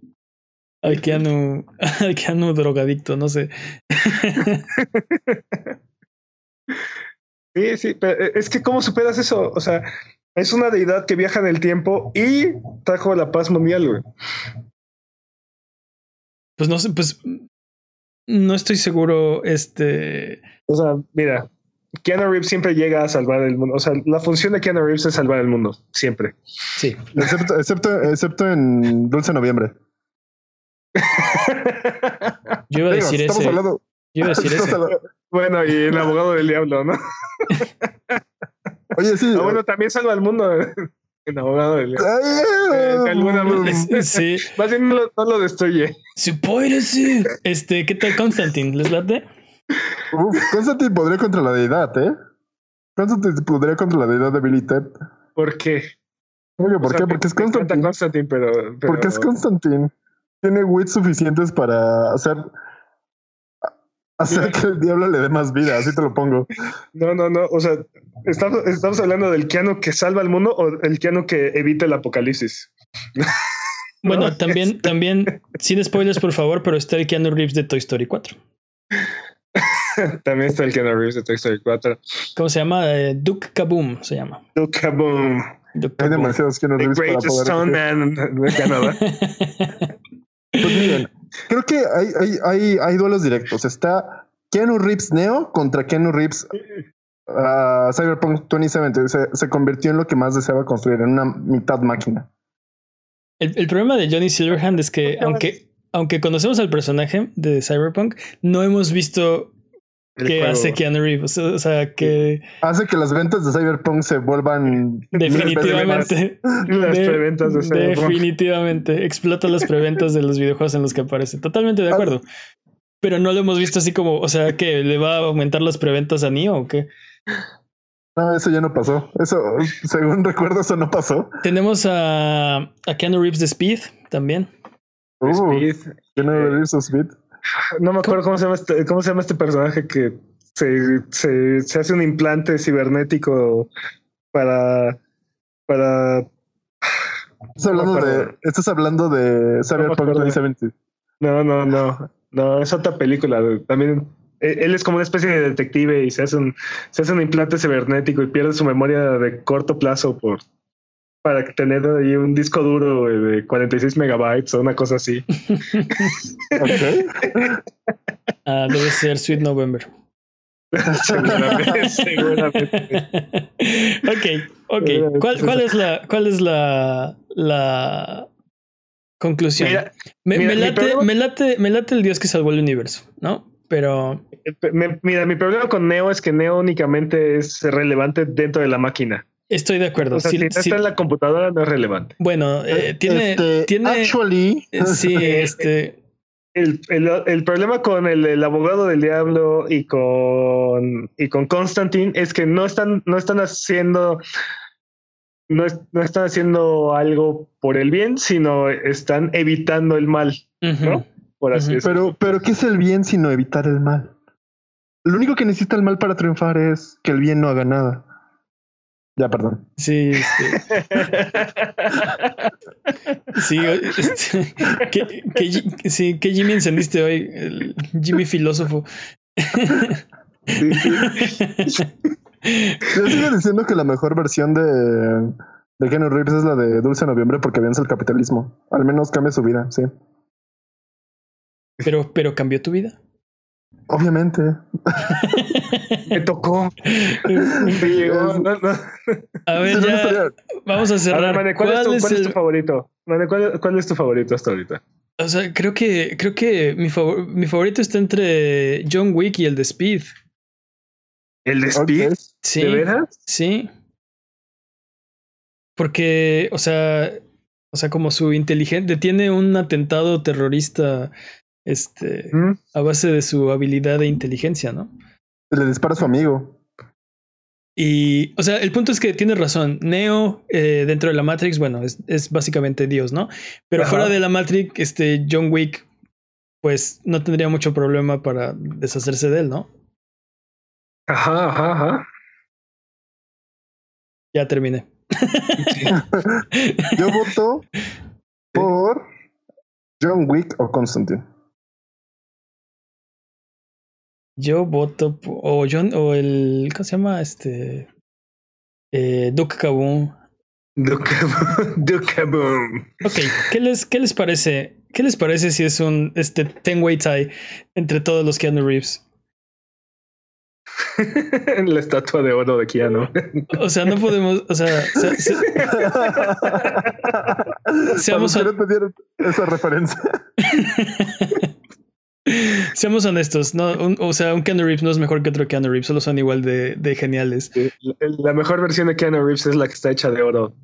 al Keanu, al Keanu drogadicto, no sé. Sí, sí, pero eh, es que ¿cómo superas eso? O sea, es una deidad que viaja en el tiempo y trajo la paz mundial, güey. Pues no sé, pues no estoy seguro, este, O sea, mira, Keanu Reeves siempre llega a salvar el mundo. O sea, la función de Keanu Reeves es salvar el mundo, siempre. sí, Excepto, excepto, excepto en Dulce Noviembre. yo iba a Digo, decir estamos ese, yo iba a decir estamos ese. hablando- bueno, y el abogado del diablo, ¿no? Oye, sí. Ah, bueno, también salva al mundo. El abogado del diablo. Ay, Eh, de alguna manera. Sí, Más bien no lo, no lo destruye. Spoilers. Este, ¿qué tal Constantine? ¿Les late? Uf, Constantine podría contra la deidad, ¿eh? Constantine podría contra la deidad de Billy Ted. ¿Por qué? Oye, ¿por O sea, qué? Porque es Constantine. Constantine, pero, pero- Porque es Constantine. Tiene wits suficientes para hacer. Hacer que el diablo le dé más vida, así te lo pongo. No, no, no. O sea, ¿estamos, estamos hablando del Keanu que salva al mundo o el Keanu que evita el apocalipsis. Bueno, No, también, también, sin spoilers, por favor, pero está el Keanu Reeves de Toy Story 4. También está el Keanu Reeves de Toy Story 4. ¿Cómo se llama? Eh, Duke Kaboom se llama. Duke Kaboom. Duke Hay demasiados The para greatest poder. stone man de Canadá. Pues miren, creo que hay, hay, hay, hay duelos directos. Está Keanu Reeves Neo contra Keanu Reeves uh, Cyberpunk 2070. Se, se, convirtió en lo que más deseaba construir, en una mitad máquina. El, el problema de Johnny Silverhand es que, aunque, aunque conocemos al personaje de Cyberpunk, no hemos visto qué hace Keanu Reeves. O sea, que. Hace que las ventas de Cyberpunk se vuelvan. Definitivamente. Las de, preventas de Cyberpunk. Definitivamente. Explota las preventas de los videojuegos en los que aparece. Totalmente de acuerdo. Pero no lo hemos visto así como, o sea, que le va a aumentar las preventas a Neo o qué. No, eso ya no pasó. Eso, según recuerdo, eso no pasó. Tenemos a, a Keanu Reeves de Speed también. Uh, Speed. Keanu Reeves de Speed. No me acuerdo cómo se llama este, cómo se llama este personaje que se, se, se hace un implante cibernético para. para. Estás hablando, No de, estás hablando de Cyberpunk acuerdo. 2070. No, no, no. No, es otra película. También. Él él es como una especie de detective y se hace un, se hace un implante cibernético y pierde su memoria de corto plazo por para tener ahí un disco duro de 46 megabytes o una cosa así. Ok. Ah, debe ser Sweet November. seguramente, seguramente. ok, ok. ¿Cuál, cuál es la, cuál es la, la conclusión? Mira, me, mira, me mi late, problema- me, late, me late el dios que salvó el universo, ¿no? Pero me- mira, mi problema con Neo es que Neo únicamente es relevante dentro de la máquina. Estoy de acuerdo. O sea, Sí- si no está en la computadora, no es relevante. bueno, eh, tiene, Este, tiene, Actually, eh, sí, este, El, el, el problema con el, el abogado del diablo y con y con Constantine es que no están, no están haciendo no, es- no están haciendo algo por el bien, sino están evitando el mal. ¿no? Por así Ujú. decirlo. pero, pero ¿qué es el bien sino evitar el mal? Lo único que necesita el mal para triunfar es que el bien no haga nada. Ya, perdón. Sí, este, sí, este, ¿qué, qué sí, ¿qué Jimmy encendiste hoy? El Jimmy filósofo. Sí, sí. Yo sigo diciendo que la mejor versión de, de Keanu Reeves es la de Dulce Noviembre porque vence el capitalismo. Al menos cambia su vida, sí. Pero, pero cambió tu vida. Obviamente. Me tocó. Me llegó. No, no. A ver, ya vamos a A cerrar. ver, Mane, ¿cuál, es, tu, ¿Cuál es cuál es el- tu favorito? Mane, ¿cuál, cuál es tu favorito hasta ahorita? O sea, creo que, creo que mi, favor- mi favorito está entre John Wick y el de Speed. ¿El de. Speed? Sí. ¿De veras? Sí. Porque, o sea, o sea, como su inteligente tiene un atentado terrorista, este, ¿Mm? a base de su habilidad de inteligencia, ¿no? Le dispara a su amigo. Y, o sea, el punto es que tienes razón. Neo, eh, dentro de la Matrix, bueno, es, es básicamente Dios, ¿no? Pero Ajá. fuera de la Matrix, este John Wick, pues no tendría mucho problema para deshacerse de él, ¿no? Ajá, ajá, ajá. Ya terminé. Yo voto por John Wick o Constantine. Yo voto o John o el ¿cómo se llama? Este eh, Duke Kaboom. Dukaboom. Dukaboom. Ok, ¿qué les, ¿qué les parece? ¿Qué les parece si es un este ten-way tie entre todos los Keanu Reeves? La estatua de oro de Keanu. O sea, no podemos, o sea, se- se- Seamos- entendieron esa referencia. Seamos honestos, no, Un- o sea, un Keanu Reeves no es mejor que otro Keanu Reeves, solo son igual de, de geniales. La, la mejor versión de Keanu Reeves es la que está hecha de oro.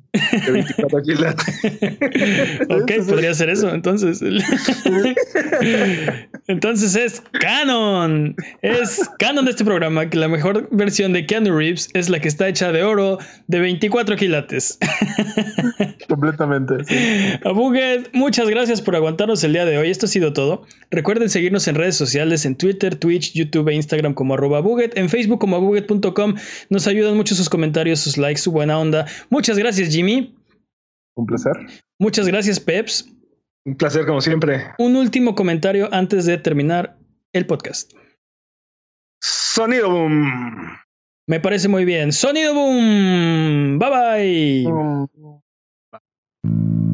De 24 quilates. Ok, podría ser eso, entonces. Entonces es canon. Es canon de este programa que la mejor versión de Keanu Reeves es la que está hecha de oro de 24 quilates. Completamente. sí. A Buget, muchas gracias por aguantarnos el día de hoy. Esto ha sido todo. Recuerden seguirnos en redes sociales, en Twitter, Twitch, YouTube e Instagram como arroba Buget, en Facebook como abuget.com. Nos ayudan mucho sus comentarios, sus likes, su buena onda. Muchas gracias, Jimmy. Un placer. Muchas gracias, Peps. Un placer como siempre. Un último comentario antes de terminar el podcast. Sonido boom. Me parece muy bien. Sonido boom. Bye bye.